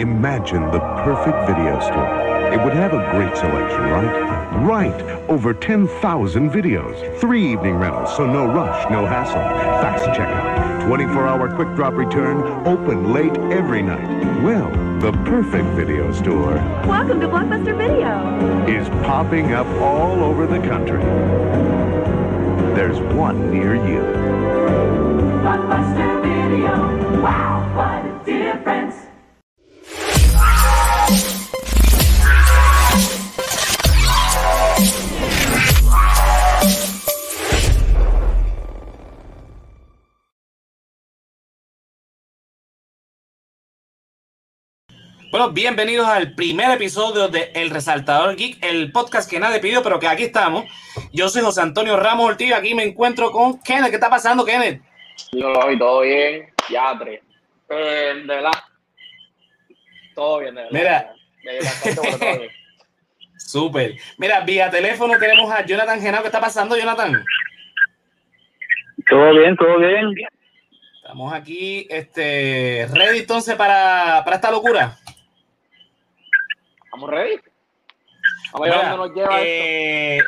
Imagine the perfect video store. It would have a great selection, right? Right. Over 10,000 videos. Three evening rentals, so no rush, no hassle. Fast checkout. 24-hour quick drop return. Open late every night. Well, the perfect video store Welcome to Blockbuster Video. is popping up all over the country. There's one near you. Blockbuster Video. Wow, what a difference. Bueno, bienvenidos al primer episodio de El Resaltador Geek, el podcast que nadie pidió, pero que aquí estamos. Yo soy José Antonio Ramos Ortiz, aquí me encuentro con Kenneth. ¿Qué está pasando, Kenneth? Yo hoy todo bien, ya tres. Eh, de verdad. Todo bien, de verdad. Mira. De verdad, todo bien. Súper. Mira, vía teléfono tenemos a Jonathan Genao. ¿Qué está pasando, Jonathan? Todo bien, todo bien. Estamos aquí, este, ready entonces para, para esta locura. ¿Estamos ready? Vamos a ver Mira, dónde nos lleva esto. eh,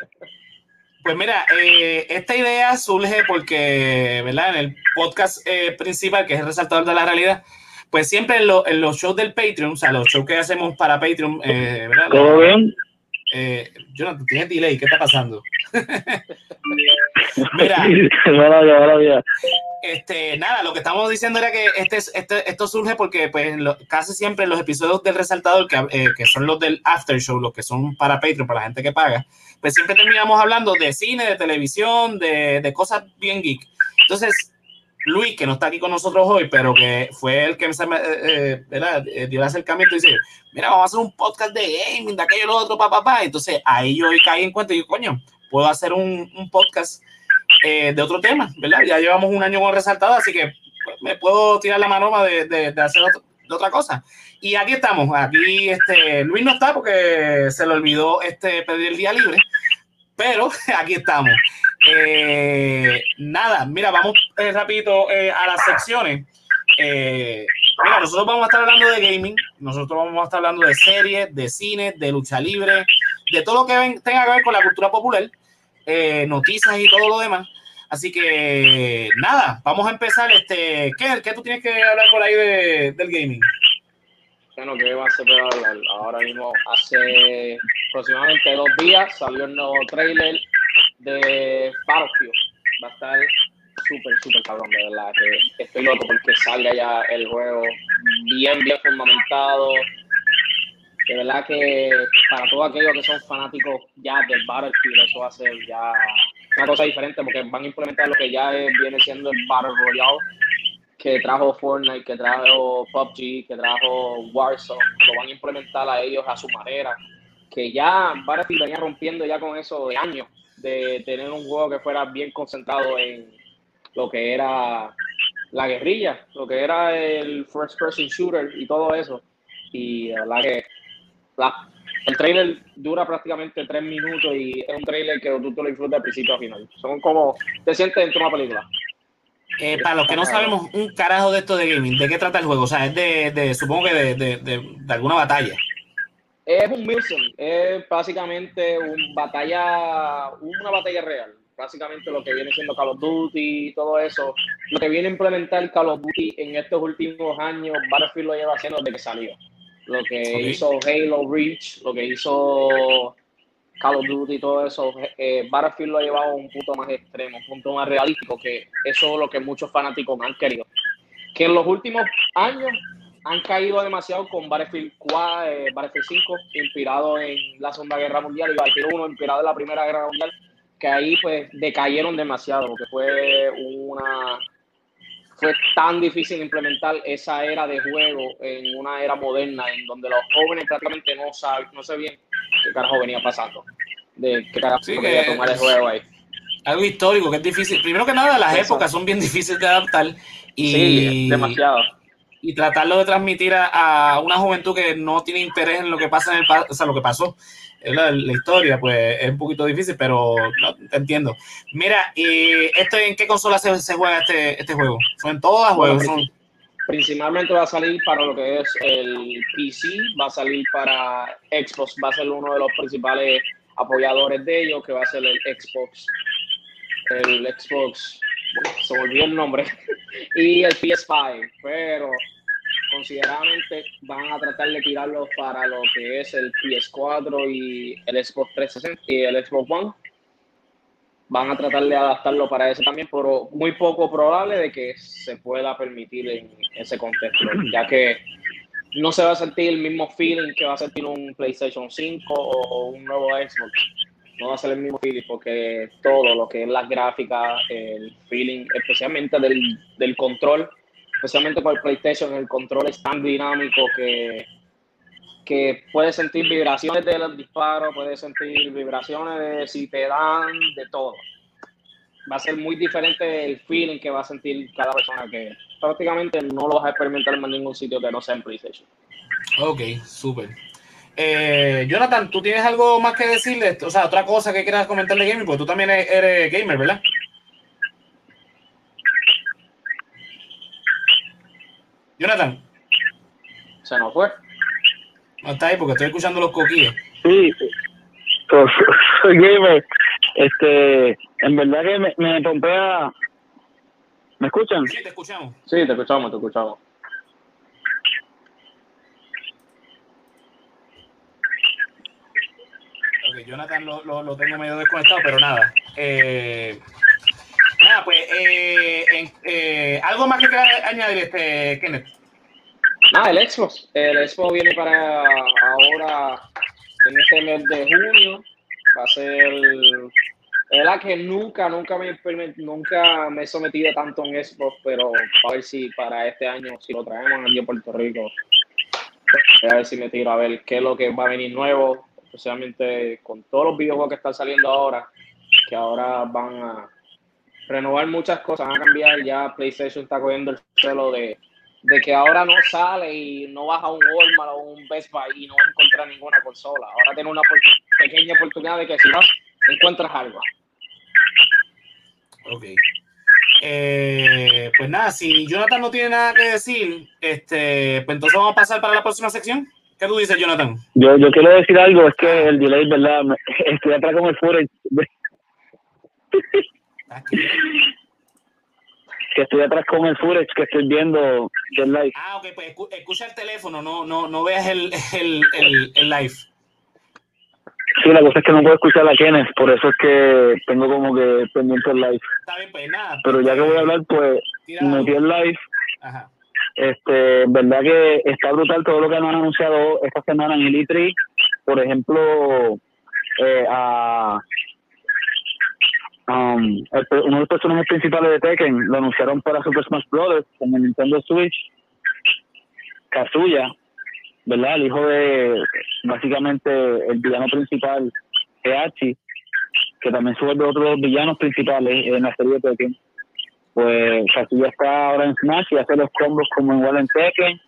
pues mira, eh, esta idea surge porque, ¿verdad? En el podcast eh, principal, que es el resaltador de la realidad, pues siempre en, lo- en los shows del Patreon, o sea, los shows que hacemos para Patreon, eh, ¿verdad? Todo bien. Eh, Jonathan, tienes delay, ¿qué está pasando? Mira, este, nada, lo que estamos diciendo era que este, es- este, esto surge porque pues, lo- casi siempre en los episodios del resaltador, que, eh, que son los del after show, los que son para Patreon, para la gente que paga, pues siempre terminamos hablando de cine, de televisión, de, de cosas bien geek. Entonces, Luis, que no está aquí con nosotros hoy, pero que fue el que me, eh, eh. Eh, dio el acercamiento y dice, mira, vamos a hacer un podcast de gaming, de aquello, lo otro, papá, papá. Entonces, ahí yo caí en cuenta y digo, coño, puedo hacer un, podcast eh, de otro tema, ¿verdad? Ya llevamos un año con resaltado, así que pues, me puedo tirar la manoma de, de, hacer de otra cosa. Y aquí estamos, aquí este, Luis no está porque se le olvidó este, pedir el día libre, pero aquí estamos. Eh, nada, mira, vamos eh, rapidito eh, a las secciones. Eh, mira, nosotros vamos a estar hablando de gaming, nosotros vamos a estar hablando de series, de cine, de lucha libre, de todo lo que tenga que ver con la cultura popular, eh, noticias y todo lo demás. Así que nada, vamos a empezar. Este, ¿qué, qué tú tienes que hablar por ahí de- del gaming? Bueno, que va a ser hablar? Ahora mismo, hace aproximadamente dos días salió el nuevo trailer de Battlefield. Va a estar súper, súper cabrón, de verdad. Que estoy loco porque salga ya el juego bien, bien fundamentado. De verdad que para todos aquellos que son fanáticos ya del Battlefield, eso va a ser ya una cosa diferente porque van a implementar lo que ya viene siendo el Battle Royale que trajo Fortnite, que trajo PUBG, que trajo Warzone, lo van a implementar a ellos a su manera, que ya Battlefield venía rompiendo ya con eso de años, de tener un juego que fuera bien concentrado en lo que era la guerrilla, lo que era el first person shooter y todo eso. Y la verdad que la- el trailer dura prácticamente tres minutos y es un trailer que tú te lo disfrutas de principio a final. Son como, te sientes dentro de una película. Eh, para los que no sabemos un carajo de esto de gaming, ¿de qué trata el juego? O sea, es de, de supongo que de, de- de- de alguna batalla. Es un Wilson, es básicamente un batalla, una batalla real. Básicamente lo que viene siendo Call of Duty y todo eso. Lo que viene a implementar Call of Duty en estos últimos años, Battlefield lo lleva haciendo desde que salió. Lo que hizo Halo Reach, lo que hizo Call of Duty y todo eso, eh, Battlefield lo ha llevado a un punto más extremo, un punto más realístico, que eso es lo que muchos fanáticos han querido. Que en los últimos años han caído demasiado con Battlefield 4, eh, Battlefield 5, inspirado en la Segunda Guerra Mundial, y Battlefield 1, inspirado en la Primera Guerra Mundial, que ahí pues decayeron demasiado, porque fue una fue tan difícil implementar esa era de juego en una era moderna, en donde los jóvenes prácticamente no saben, no sabían qué carajo venía pasando, de qué carajo Sí, venía a que- tomar el juego ahí. Algo histórico que es difícil. Primero que nada, las épocas son bien difíciles de adaptar y, Sí, demasiado. y tratarlo de transmitir a, a una juventud que no tiene interés en lo que pasa en el o sea, lo que pasó la, la historia, pues es un poquito difícil, pero no, te entiendo. Mira, ¿y esto en qué consola se, se juega este, este juego? ¿Son todas Bueno, juegos? Son, principalmente va a salir para lo que es el PC, va a salir para Xbox, va a ser uno de los principales apoyadores de ellos, que va a ser el Xbox, el Xbox, se me olvidó el nombre, y el PS5, pero consideradamente van a tratar de tirarlos para lo que es el PS4 y el Xbox 360 y el Xbox One. Van a tratar de adaptarlo para eso también, pero muy poco probable de que se pueda permitir en ese contexto, ya que no se va a sentir el mismo feeling que va a sentir un PlayStation 5 o un nuevo Xbox. No va a ser el mismo feeling porque todo lo que es las gráficas, el feeling, especialmente del, del control, especialmente con el PlayStation, el control es tan dinámico que, que puedes sentir vibraciones de los disparos, puedes sentir vibraciones de si te dan, de todo. Va a ser muy diferente el feeling que va a sentir cada persona que prácticamente no lo vas a experimentar en ningún sitio que no sea en PlayStation. Ok, súper. Eh, Jonathan, ¿tú tienes algo más que decirle? O sea, otra cosa que quieras comentarle gaming, porque tú también eres gamer, ¿verdad? Jonathan. Se nos fue. No está ahí porque estoy escuchando los coquillos. Sí, so- soy gamer. Este, en verdad que me, me pompea. ¿Me escuchan? Sí, te escuchamos. Sí, te escuchamos, te escuchamos. Ok, Jonathan lo, lo, lo tengo medio desconectado, pero nada. Eh, pues, eh, en- eh, algo más que quieras añadir, este, Kenneth. Nada, el Xbox. El Xbox viene para ahora, en este mes de junio. Va a ser. De verdad que nunca, nunca me, nunca me he sometido tanto un Xbox, pero a ver si para este año, si lo traemos aquí a Puerto Rico, a ver si me tiro a ver qué es lo que va a venir nuevo, especialmente con todos los videojuegos que están saliendo ahora, que ahora van a renovar muchas cosas, van a cambiar. Ya PlayStation está cogiendo el celo de de que ahora no sale y no vas a un Walmart o un Best Buy y no vas a encontrar ninguna consola. Ahora tienes una pequeña oportunidad de que si vas, encuentras algo. Ok. Eh, pues nada, si Jonathan no tiene nada que decir, este, pues entonces vamos a pasar para la próxima sección. ¿Qué tú dices, Jonathan? Yo, yo quiero decir algo, es que el delay, ¿verdad? Me- Estoy atrás con el footage. Ah. Que estoy atrás con el footage que estoy viendo del live. Ah, ok, pues escu- escucha el teléfono, no, no, no veas el, el, el, el live. Sí, la cosa es que no puedo escuchar a Kenneth, por eso es que tengo como que pendiente el live. Está bien, pues nada. Pero ya que voy a hablar, pues metí el live. Ajá. Este, verdad que está brutal todo lo que nos han anunciado esta semana en el E3. Por ejemplo, eh, a, um, el uno de los personajes principales de Tekken lo anunciaron para Super Smash Bros. en el Nintendo Switch. Kazuya, ¿verdad? El hijo de básicamente el villano principal, Heihachi, que también sube de otros villanos principales en la serie de Tekken pues Kazuya está ahora en Smash y hace los combos como igual en Tekken.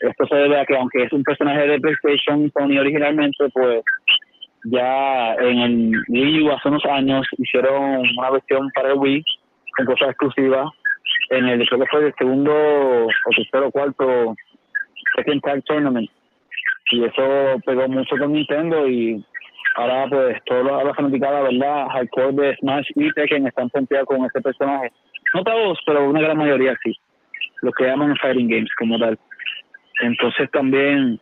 Esto se debe a que aunque es un personaje de PlayStation Sony originalmente, pues ya en el Wii U hace unos años hicieron una versión para el Wii con cosas exclusivas. En el creo que fue el segundo o tercero o cuarto Tekken Tag Tournament. Y eso pegó mucho con Nintendo y ahora pues todos los fanaticada, ¿verdad? Hardcore de Smash y Tekken están pompeados con ese personaje. No todos, pero una gran mayoría sí. Lo que llaman fighting games como tal. Entonces también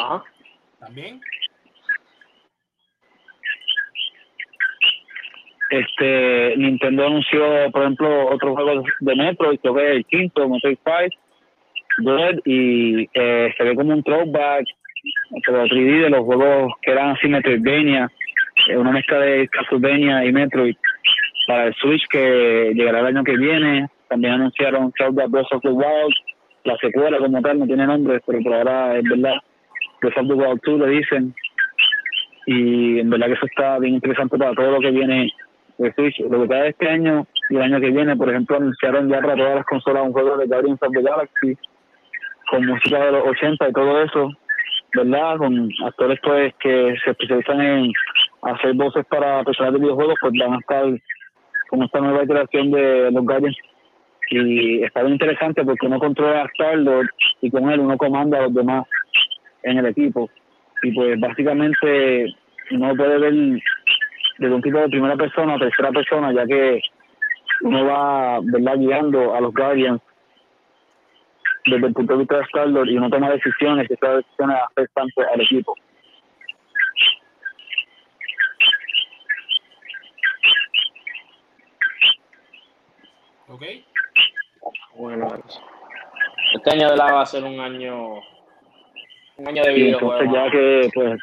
Ajá. También. este Nintendo anunció, por ejemplo, otro juego de Metroid, creo que el quinto, Metroid 5, Dread, y eh, se ve como un throwback, pero 3D de los juegos que eran así Metroidvania, eh, una mezcla de Castlevania y Metroid para el Switch que llegará el año que viene. También anunciaron Zelda Breath of the Wild, la secuela como tal, no tiene nombre, pero por ahora es verdad. The Wild 2 le dicen. Y en verdad que eso está bien interesante para todo lo que viene de Switch. Lo que queda de este año y el año que viene, por ejemplo, anunciaron ya para todas las consolas un juego de Guardians of the Galaxy con música de los 80 y todo eso, ¿verdad? Con actores pues que se especializan en hacer voces para personas de videojuegos, pues van a estar con esta nueva iteración de los Guardians. Y está bien interesante porque uno controla a Star-Lord y con él uno comanda a los demás en el equipo. Y pues básicamente uno puede ver desde un tipo de primera persona a tercera persona, ya que uno va ¿verdad? guiando a los Guardians desde el punto de vista de Star-Lord y uno toma decisiones y esas decisiones afectan al equipo. ¿Ok? Bueno, este año de la va a ser un año un año de Y entonces ya que pues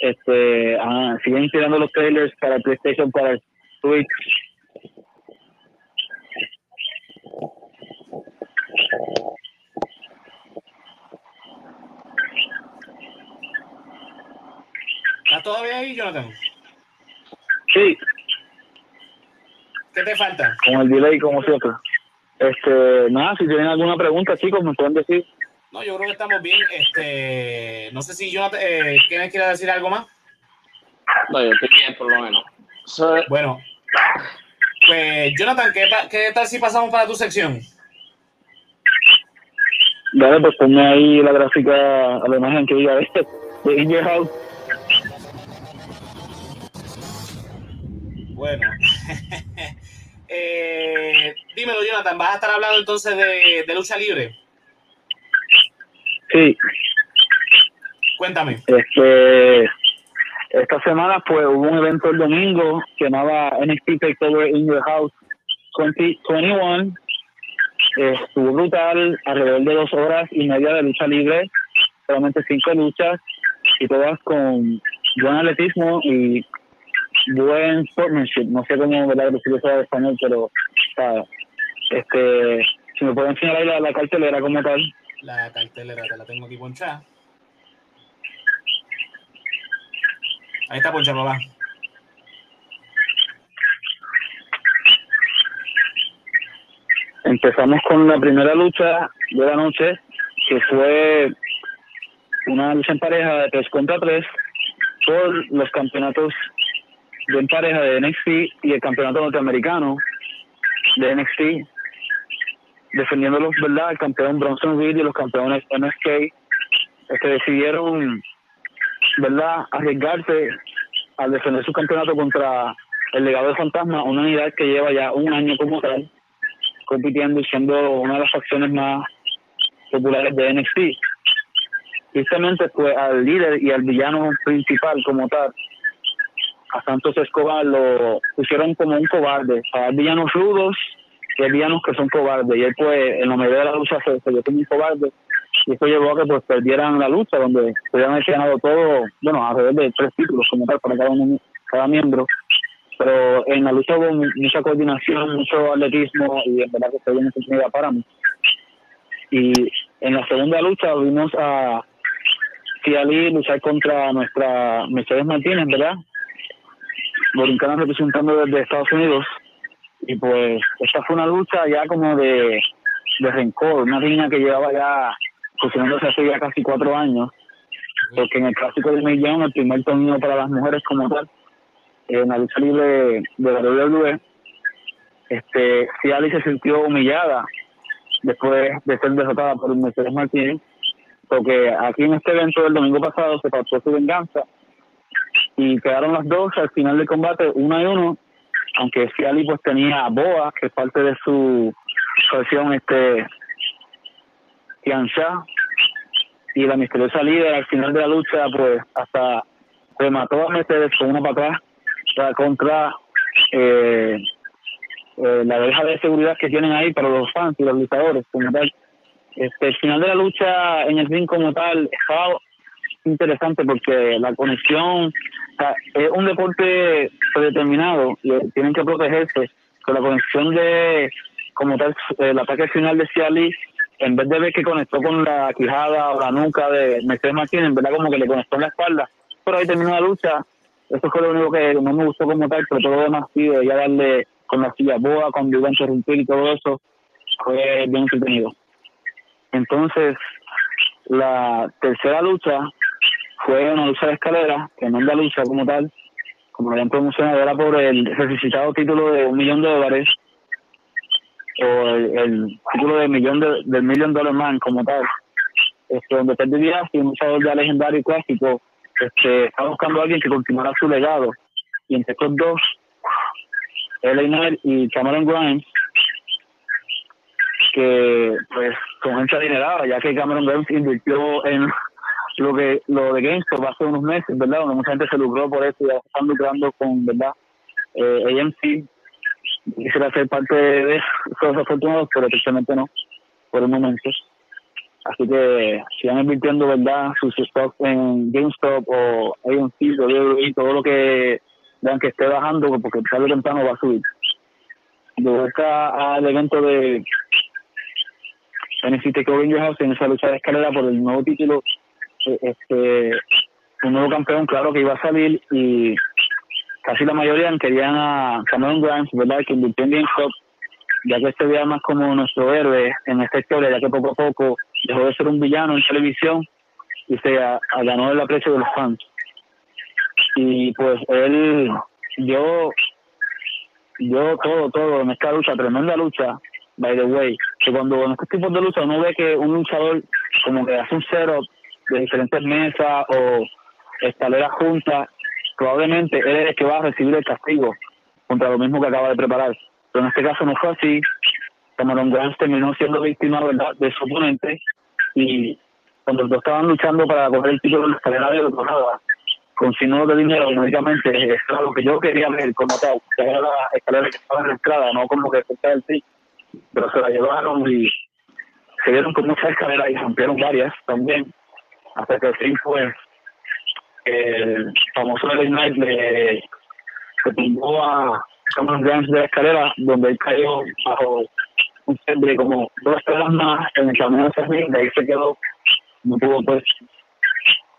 este ah, siguen tirando los trailers para el PlayStation, para el Switch. ¿Estás todavía ahí, Jonathan? Sí, ¿Qué te falta? con el delay como siempre. Este, nada, si tienen alguna pregunta, chicos, me pueden decir. No, yo creo que estamos bien. Este, no sé si Jonathan, eh, ¿quién quiere decir algo más? No, yo estoy bien, por lo menos. So, Bueno, pues Jonathan, ¿qué, qué tal si pasamos para tu sección? Dale, pues ponme ahí la gráfica a la imagen que diga de, de In Your House. Bueno. Eh, dímelo, Jonathan, ¿vas a estar hablando entonces de, de lucha libre? Sí, Cuéntame. este, esta semana pues hubo un evento el domingo que llamaba NXT Takeover In Your House 2021. Eh, estuvo brutal, alrededor de dos horas y media de lucha libre, solamente cinco luchas y todas con buen atletismo y buen sportsmanship. No sé cómo ¿verdad? decir eso en español, pero o sea, este, si me pueden enseñar ahí la, la cartelera como tal. La cartelera te la tengo aquí ponchada. Ahí está ponchada, papá. Empezamos con la primera lucha de la noche, que fue una lucha en pareja de 3 contra 3 por los campeonatos de en pareja de NXT y el campeonato norteamericano de NXT, defendiendo los, ¿verdad? El campeón Bronson Reed y los campeones MSK, que decidieron, ¿verdad?, arriesgarse al defender su campeonato contra el legado de Fantasma, una unidad que lleva ya un año como tal compitiendo y siendo una de las facciones más populares de NXT. Tristemente, pues al líder y al villano principal como tal, a Santos Escobar, lo pusieron como un cobarde. Hay villanos rudos hay villanos que son cobardes. Y él, pues, en la mayoría de la lucha se, se vio como un cobarde. Y eso llevó a que pues perdieran la lucha, donde pudieran haber ganado todo, bueno, alrededor de tres títulos como tal para cada uno, cada miembro pero en la lucha hubo mu- mucha coordinación, mucho atletismo y en verdad que se dio mucha oportunidad para mí. Y en la segunda lucha vimos a Ciali luchar contra nuestra Mercedes Martínez, ¿verdad? Borincana representando desde Estados Unidos. Y pues esta fue una lucha ya como de, de rencor, una riña que llevaba ya funcionándose hace ya casi cuatro años, porque en el clásico de Millón, el primer torneo para las mujeres como tal, en la lucha libre de la WWE, este, Ciali se sintió humillada después de ser derrotada por Mercedes Martínez, porque aquí en este evento del domingo pasado se pasó su venganza y quedaron las dos al final del combate, una y uno, aunque Ciali pues tenía a Boa, que es parte de su versión este Tiancha, y la misteriosa líder al final de la lucha pues hasta remató a Mercedes con una patada para contra eh, eh, la deja de seguridad que tienen ahí para los fans y los luchadores como tal. Este, el final de la lucha en el ring como tal estaba interesante porque la conexión es un deporte predeterminado eh, tienen que protegerse con la conexión de como tal el ataque final de Cialis en vez de ver que conectó con la quijada o la nuca de Mercedes Martínez, en verdad como que le conectó en la espalda, pero ahí terminó la lucha eso fue lo único que no me gustó como tal, pero todo lo demás sí, ya darle con la silla boa, iba a interrumpir y todo eso, fue bien entretenido. Entonces, la tercera lucha fue una lucha de escalera, que no es la lucha como tal, como lo habían promocionado, era por el resucitado título de un millón de dólares o el, título de millón de, del Million Dollar Man como tal. Este, donde Ted DiBiase, un luchador ya legendario y clásico, este, está buscando a alguien que continuara su legado. Y entre estos dos, LA Knight y Cameron Grimes, que pues son gente adinerada, ya que Cameron Grimes invirtió en lo que lo de GameStop hace unos meses, ¿verdad? Donde mucha gente se lucró por eso y ya están lucrando con, ¿verdad? Eh, AMC. Quisiera ser parte de esos afortunados, pero precisamente no, por el momento. Así que sigan invirtiendo, ¿verdad? Sus stocks en GameStop o AMC, WWE, todo lo que vean que esté bajando, porque tarde o temprano va a subir. De vuelta al evento de NXT Takeover House en esa lucha de escalera por el nuevo título este un nuevo campeón claro que iba a salir y casi la mayoría querían a Cameron Grimes verdad que invirtió en GameStop ya que se veía más como nuestro héroe en esta historia ya que poco a poco dejó de ser un villano en televisión y se a, a ganó el aprecio de los fans. Y pues él yo yo todo todo en esta lucha tremenda lucha by the way. Que cuando en estos tipos de lucha uno ve que un luchador como que hace un setup de diferentes mesas o escaleras juntas, probablemente él es el que va a recibir el castigo contra lo mismo que acaba de preparar. Pero en este caso no fue así. Cameron Grimes terminó siendo víctima de su oponente y cuando los dos estaban luchando para coger el título de la escalera de nada con signos de dinero, únicamente, eso era lo que yo quería ver como tal, que era la escalera que estaba entrada, no como que cerca del sí, pero se la llevaron y se dieron con muchas escaleras y rompieron varias también hasta que al fin fue el famoso LA Knight le se tumbó a Cameron Grimes de la escalera donde él cayó bajo un sembre como dos escaleras más en el camino hacia mí, de ahí se quedó no pudo pues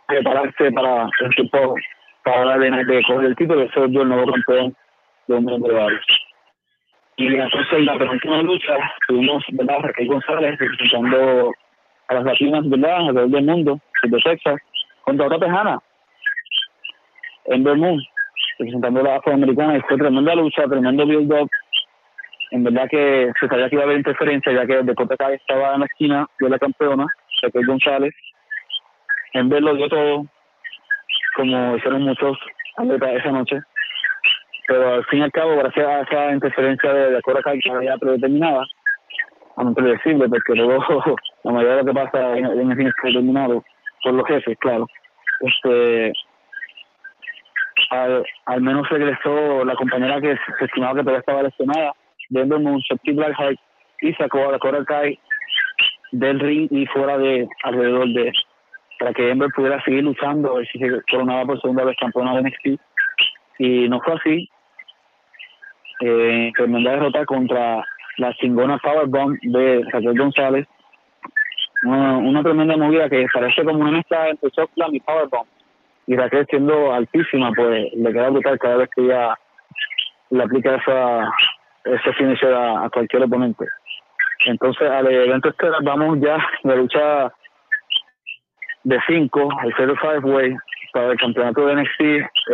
prepararse para el tiempo para la de, de coger el título eso yo el nuevo campeón de un mundo de y entonces en la penúltima lucha tuvimos verdad Raquel González representando a las latinas verdad alrededor del mundo de Texas, contra otra tejana, en Moon, representando a la afroamericana, y fue tremenda lucha, tremendo build-up. En verdad que se sabía que iba a haber interferencia, ya que deporte acá estaba en la esquina de la campeona, Raquel González. En ver lo dio todo, como hicieron muchos atletas esa noche. Pero al fin y al cabo, gracias a esa interferencia de, de acuerdo que predeterminada, a no predecible, porque luego la mayoría de lo que pasa en, en el fin es predeterminado, por los jefes, claro. Este, al, al menos regresó la compañera que se estimaba que todavía estaba lesionada, Denver Moon, Shakti Blackheart, y sacó a la Cora Kai del ring y fuera de alrededor de para que Denver pudiera seguir luchando a si se coronaba por segunda vez campeona de NXT y no fue así eh, tremenda derrota contra la chingona Powerbomb de Raquel González una, tremenda movida que parece como una mezcla entre Shockland y Powerbomb. Y Raquel siendo altísima, pues le queda brutal cada vez que ella le aplica esa, ese finisher a, cualquier oponente. Entonces, al evento estelar vamos ya de lucha de 5, el 05 Way, para el campeonato de NXT.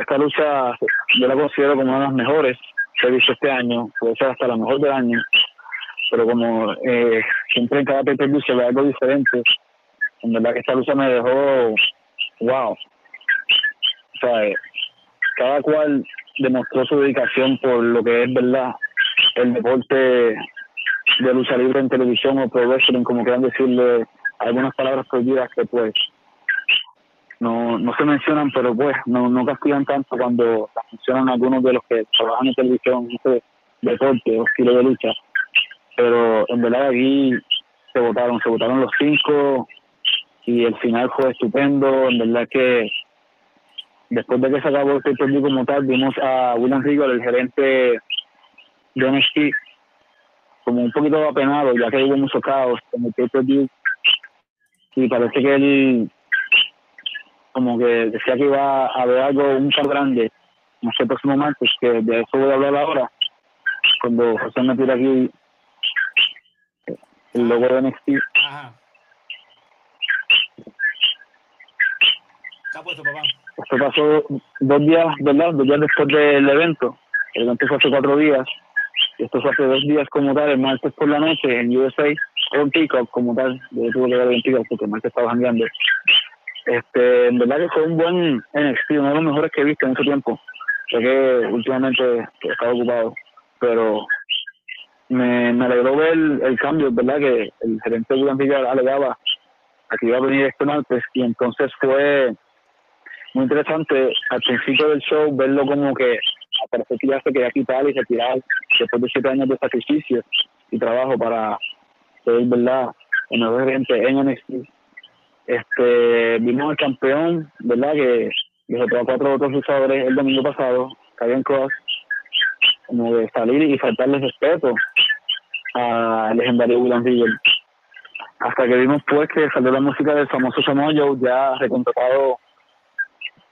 Esta lucha yo la considero como una de las mejores que he visto este año, puede ser hasta la mejor del año pero como eh, siempre en cada pay se ve algo diferente, en verdad que esta lucha me dejó, wow. O sea, eh, cada cual demostró su dedicación por lo que es, ¿verdad? El deporte de lucha libre en televisión o pro wrestling, como quieran decirle algunas palabras prohibidas que pues no, no se mencionan, pero pues no, no castigan tanto cuando las mencionan algunos de los que trabajan en televisión, este deporte o estilo de lucha pero en verdad aquí se votaron, se votaron los cinco y el final fue estupendo, en verdad que después de que se acabó el pay como tal, vimos a William Regal, el gerente de NXT, como un poquito apenado, ya que hubo mucho caos en el pay y parece que él como que decía que iba a haber algo, par grande, no sé, el próximo martes, que de eso voy a hablar ahora, cuando José me tira aquí el logo de NXT. Ajá. Está puesto, papá. Esto pasó dos días, ¿verdad? Dos días después del evento. El evento fue hace cuatro días. Esto fue hace dos días como tal, el martes por la noche en USA, con Peacock como tal. Yo tuve que ver en Peacock porque el martes estaba jangueando. Este, en verdad que fue un buen NXT, uno de los mejores que he visto en ese tiempo. Sé que últimamente he estado ocupado, pero me, me alegró ver el cambio, ¿verdad? Que el gerente de William alegaba a que iba a venir este martes y entonces fue muy interesante al principio del show verlo como que parece que ya se quería quitar y retirar después de siete años de sacrificio y trabajo para ser, ¿verdad? El nuevo gerente en NXT. Este, vimos al campeón, ¿verdad? Que derrotó a cuatro otros luchadores el domingo pasado, Karen Cross, como de salir y faltarle respeto al legendario William Regal. Hasta que vimos pues que salió la música del famoso Samoa Joe, ya recontratado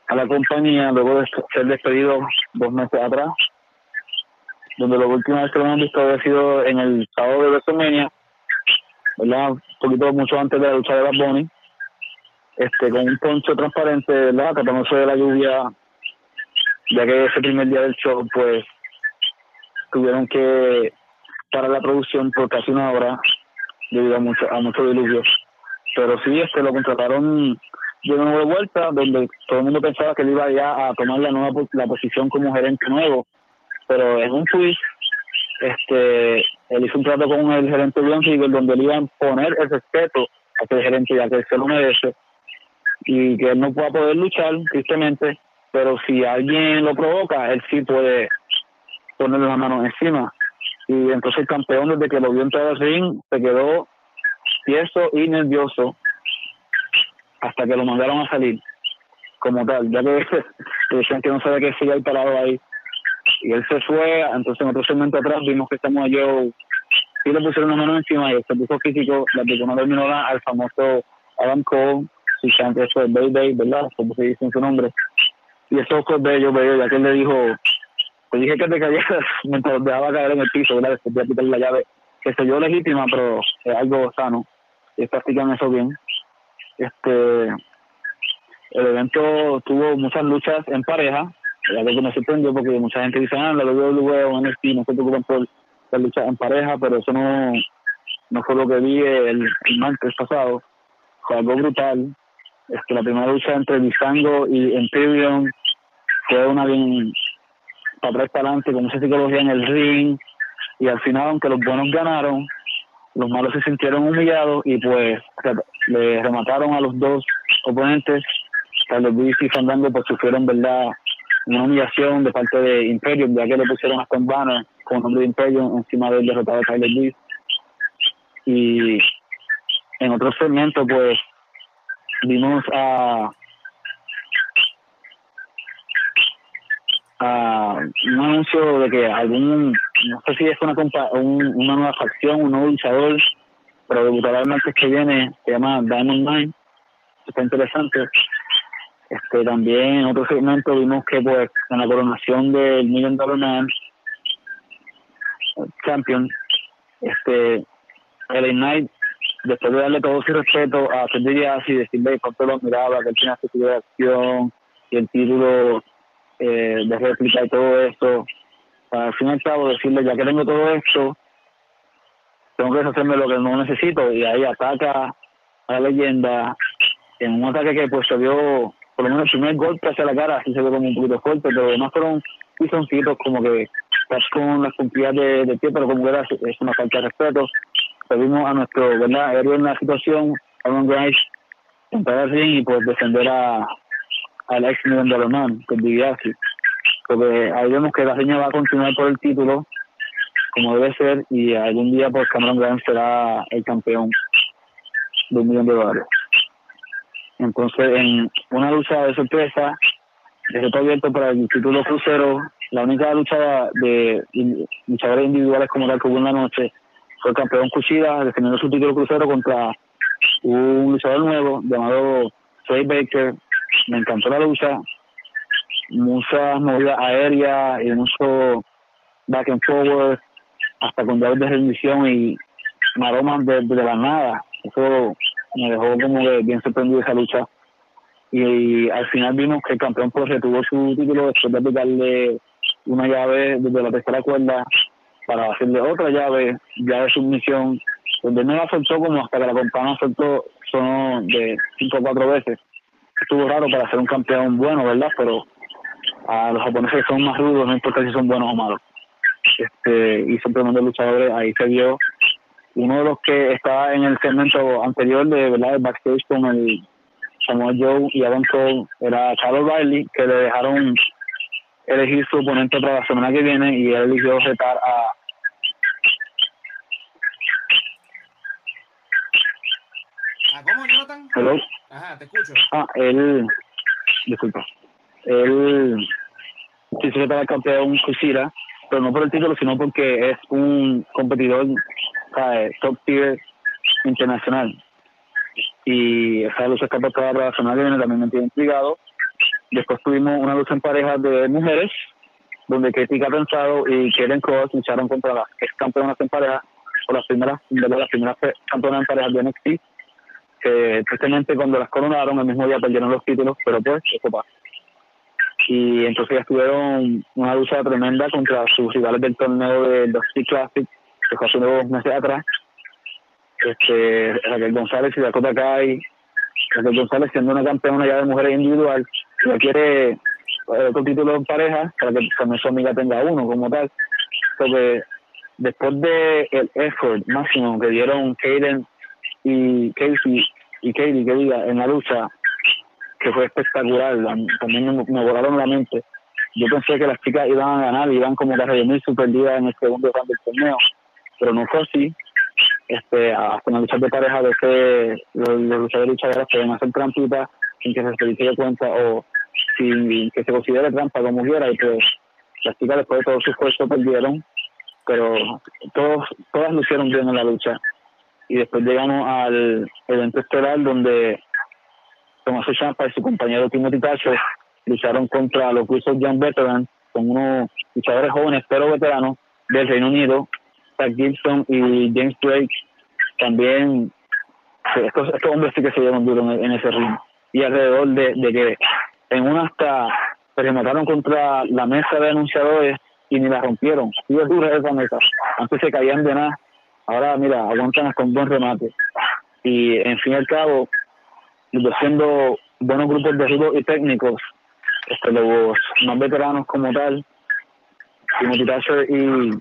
a la compañía luego de ser despedido dos meses atrás, donde la última vez que lo hemos visto había sido en el sábado de WrestleMania, ¿verdad? Un poquito mucho antes de la lucha de la Bonnie, este, con un poncho transparente, ¿verdad? Tratándose de la lluvia, ya que ese primer día del show, pues, tuvieron que parar la producción por casi una hora debido a mucho, a mucho diluvio. Pero sí, este, lo contrataron de nuevo de vuelta, donde todo el mundo pensaba que él iba ya a tomar la nueva la posición como gerente nuevo, pero en un tweet, este, él hizo un trato con el gerente Riegel donde le iba a poner el respeto a ese gerente ya que se lo merece y que él no pueda poder luchar, tristemente, pero si alguien lo provoca, él sí puede ponerle la mano encima. Y entonces el campeón, desde que lo vio entrar al ring, se quedó tieso y nervioso hasta que lo mandaron a salir como tal, ya que decían que no sabía que sigue ahí parado ahí. Y él se fue, entonces en otro segmento atrás vimos que estamos yo y le pusieron una mano encima y se puso físico, la una terminó al famoso Adam Cole, si antes fue Baby, ¿verdad? Como se dice en su nombre. Y eso fue bello, bello, ya que él le dijo, dije que te cayeras mientras dejaba caer en el piso, ¿verdad? Después de aplicar la llave, que se dio legítima, pero es algo sano. Y practican eso bien. Este, el evento tuvo muchas luchas en pareja, algo que me sorprendió porque mucha gente dice, ah, la WWE o NXT no se preocupan por las luchas en pareja, pero eso no, no fue lo que vi el, martes pasado. Fue algo brutal. Este, la primera lucha entre Visango y Imperium fue una bien para atrás para adelante, con mucha psicología en el ring, y al final, aunque los buenos ganaron, los malos se sintieron humillados y pues le remataron a los dos oponentes. Carlos Luis y Fandango pues sufrieron verdad una humillación de parte de Imperium, ya que le pusieron hasta un banner con nombre de Imperium encima del derrotado de Tyler Luis. Y en otro segmento pues vimos a un anuncio de que algún, no sé si es una un, una nueva facción, un nuevo luchador, pero debutará el martes que viene, se llama Diamond Mine, está interesante. Este, también en otro segmento vimos que pues en la coronación del Million Dollar Man Champion, este, el Knight, después de darle todo su respeto a Cedric y decirle cuánto lo miraba, que él tenía su acción y el título eh, de réplica y todo esto, al fin y al cabo decirle, ya que tengo todo esto, tengo que deshacerme lo que no necesito. Y ahí ataca a la leyenda en un ataque que pues se vio por lo menos el primer golpe hacia la cara. Así se ve como un poquito fuerte pero no fueron pisoncitos como que estás con las cumplidas de, de pie pero como era es una falta de respeto. Pedimos a nuestro verdad héroe en la situación Aaron Grice entrar al ring y pues defender a al ex nivel de Alemán que es porque ahí vemos que la seña va a continuar por el título como debe ser y algún día pues Cameron Grimes será el campeón de un millón de dólares. Entonces, en una lucha de sorpresa, de abierto para el título crucero, la única lucha de luchadores individuales como tal que hubo en la noche fue el campeón Cuchida defendiendo su título crucero contra un luchador nuevo llamado Trey Baker. Me encantó la lucha, muchas movidas aéreas y mucho back and forward hasta con llaves de rendición y maromas de, de la nada. Eso me dejó como bien sorprendido esa lucha. y, al final vimos que el campeón pues retuvo su título después de aplicarle una llave desde la tercera cuerda para hacerle otra llave, ya de submisión, donde no la soltó como hasta que la campana soltó son de cinco o cuatro veces. Estuvo raro para ser un campeón bueno, ¿verdad? Pero a los japoneses son más rudos, no importa si son buenos o malos. Este, y son tremendos luchadores, ahí se vio uno de los que estaba en el segmento anterior de verdad el backstage con el Samuel Joe y Adam Cole era Carlos Riley que le dejaron elegir su oponente para la semana que viene y él eligió retar a ¿A cómo, Jonathan? Hello. Ajá, te escucho. Ah, él, disculpa, él quiso retar al campeón Kushida, pero no por el título, sino porque es un competidor ¿sabes? top tier internacional. Y esa lucha está para la que viene, también me tiene intrigado. Después tuvimos una lucha en pareja de mujeres, donde Katie Pensado y Karen Cross lucharon contra las ex campeonas en pareja, o las primeras, de las primeras campeonas en pareja de NXT, que tristemente cuando las coronaron el mismo día perdieron los títulos, pero pues eso pasa. Y entonces ya tuvieron una lucha tremenda contra sus rivales del torneo del Dusty Classic, que fue hace unos meses atrás. Este, Raquel González y Dakota Kai. Raquel González siendo una campeona ya de mujeres individual, ya quiere eh, otro título en pareja para que también su amiga tenga uno como tal. Porque después de el effort máximo que dieron Kaden y Casey y Katie, que diga, en la lucha, que fue espectacular, también me, me volaron la mente. Yo pensé que las chicas iban a ganar, iban como que a redimir su perdida en el segundo round del torneo, pero no fue así. Este, hasta en la lucha de pareja, a veces los, los luchadores luchadoras pueden hacer trampitas sin que se se cuenta o sin que se considere trampa como quiera, y pues las chicas después de todo su esfuerzo perdieron, pero todos, todas lucieron bien en la lucha y después llegamos al evento estelar donde Tomás Champa y su compañero Timothy Thatcher lucharon contra los Wizards Young Veterans, con unos luchadores jóvenes pero veteranos del Reino Unido, Zach Gibson y James Drake. También estos, estos hombres sí que se llevan duro en, ese ring. Y alrededor de, de que en una hasta se remataron contra la mesa de anunciadores y ni la rompieron. Y es dura esa mesa. Antes se caían de nada Ahora, mira, aguantan con buen remate. Y en fin y al cabo, siendo buenos grupos de rudos y técnicos, este, los más veteranos como tal, Timothy Thatcher y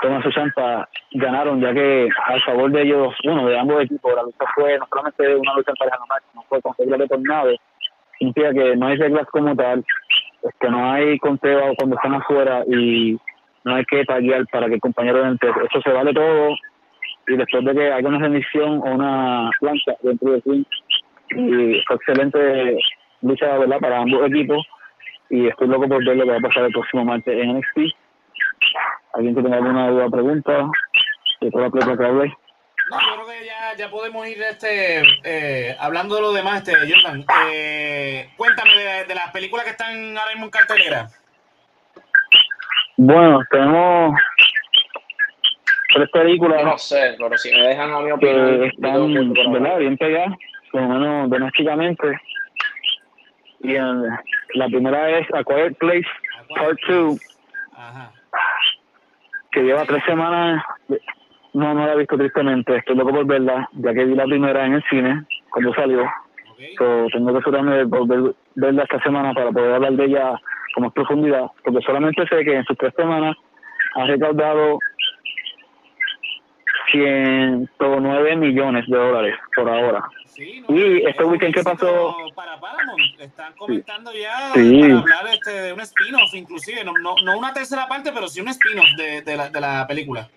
Thomas Champa ganaron, ya que al favor de ellos, uno de ambos equipos, la lucha fue no solamente una lucha en pareja normal, sino fue con reglas de tornado, significa que no hay reglas como tal, este, no hay conteo cuando están afuera y no hay que taguear para que el compañero entre. Eso se vale todo y después de que haya una remisión o una plancha dentro del ring, y fue excelente lucha ¿verdad? para ambos equipos y estoy loco por ver lo que va a pasar el próximo martes en NXT. ¿Alguien que tenga alguna duda o pregunta? No, yo creo que ya, ya podemos ir este, eh, hablando de lo demás, este, Jordan. Eh, cuéntame de, de las películas que están ahora mismo en cartelera. Bueno, tenemos tres películas. No sé, pero si me dejan a mi opinión. Que están, ¿verdad? Bien pegadas, por lo menos domésticamente. Y en, la primera es A Quiet Place Part 2, que lleva tres semanas. No, no la he visto tristemente. Estoy loco por verla, ya que vi la primera en el cine cuando salió. So, tengo que asegurarme de volver verla esta semana para poder hablar de ella con más profundidad, porque solamente sé que en sus tres semanas ha recaudado 109 millones de dólares por ahora. Sí, y este weekend que pasó para Paramount. Están comentando ya para hablar este, de un spin-off inclusive no, no, no, una tercera parte pero sí un spin-off de, de, la, de la película.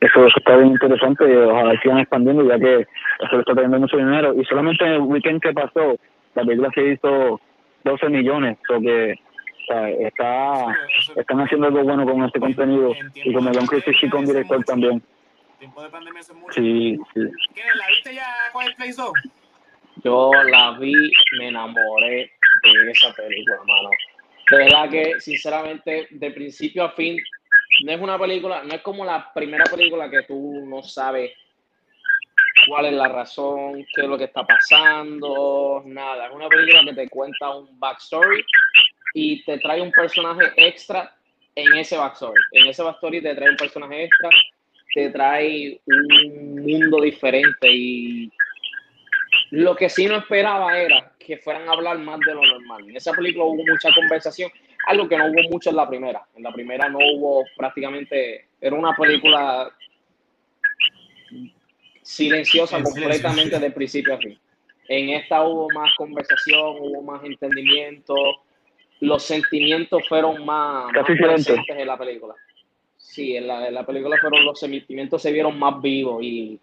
Eso, eso, está bien interesante ojalá sigan expandiendo ya que eso está teniendo mucho dinero. Y solamente en el weekend que pasó la película se hizo 12 millones, porque está, están haciendo algo bueno con este contenido y con el Crisis y con director también. Tiempo de pandemia hace mucho. Sí, sí. ¿La viste ya con el Play Yo la vi, me enamoré de esa película, hermano. De verdad que, sinceramente, de principio a fin, no es una película, no es como la primera película que tú no sabes cuál es la razón, qué es lo que está pasando, nada. Es una película que te cuenta un backstory y te trae un personaje extra en ese backstory. En ese backstory te trae un personaje extra, te trae un mundo diferente y lo que sí no esperaba era que fueran a hablar más de lo normal. En esa película hubo mucha conversación, algo que no hubo mucho en la primera. En la primera no hubo prácticamente, era una película silenciosa completamente de principio a fin. En esta hubo más conversación, hubo más entendimiento, los sentimientos fueron más, más presentes en la película. Sí, en la, en la película fueron los sentimientos se vieron más vivos y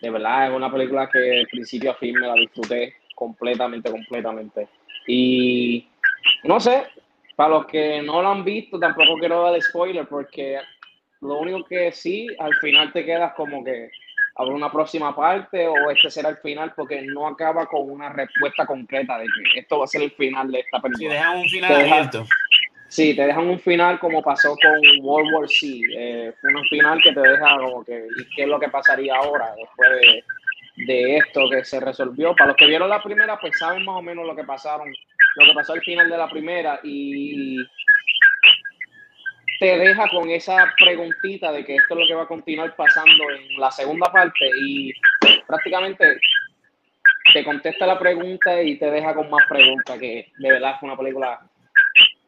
de verdad es una película que de principio a fin me la disfruté completamente, completamente. Y no sé, para los que no lo han visto, tampoco quiero dar spoiler porque lo único que sí, al final te quedas como que habrá una próxima parte o este será el final porque no acaba con una respuesta concreta de que esto va a ser el final de esta Si película. dejan un final Te deja- abierto. Sí, te dejan un final como pasó con World War Z. Eh, un final que te deja como que, ¿y qué es lo que pasaría ahora después de, de esto que se resolvió? Para los que vieron la primera, pues saben más o menos lo que pasaron, lo que pasó al final de la primera y te deja con esa preguntita de que esto es lo que va a continuar pasando en la segunda parte y prácticamente te contesta la pregunta y te deja con más preguntas, que de verdad fue una película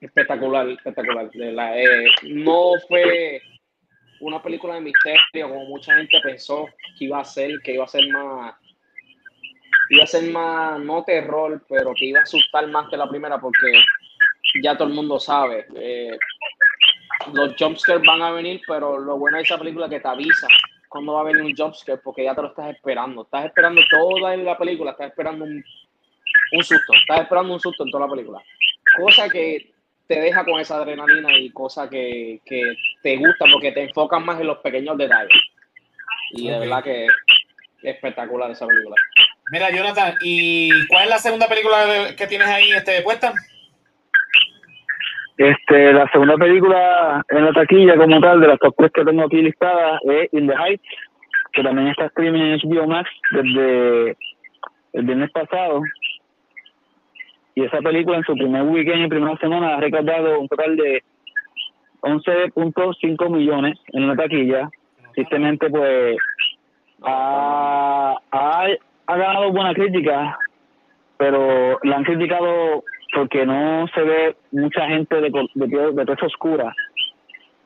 espectacular, espectacular. De la- eh, no fue una película de misterio como mucha gente pensó que iba a ser, que iba a ser más, iba a ser más, no terror, pero que iba a asustar más que la primera porque ya todo el mundo sabe. eh, los jumpscares van a venir, pero lo bueno de esa película es que te avisa cuando va a venir un jumpscare porque ya te lo estás esperando. Estás esperando toda la película, estás esperando un, un susto, estás esperando un susto en toda la película. Cosa que te deja con esa adrenalina y cosa que, que te gusta porque te enfocas más en los pequeños detalles. Y de verdad que es espectacular esa película. Mira, Jonathan, ¿y cuál es la segunda película que tienes ahí este, puesta? Este, la segunda película en la taquilla como tal, de las top tres que tengo aquí listadas, es In the Heights, que también está streaming en HBO Max desde el viernes pasado. Y esa película en su primer weekend y primera semana ha recaudado un total de 11.5 millones en la taquilla. Tristemente, pues, ha, ha, ha ganado buena crítica, pero la han criticado porque no se ve mucha gente de, de, de tez oscura.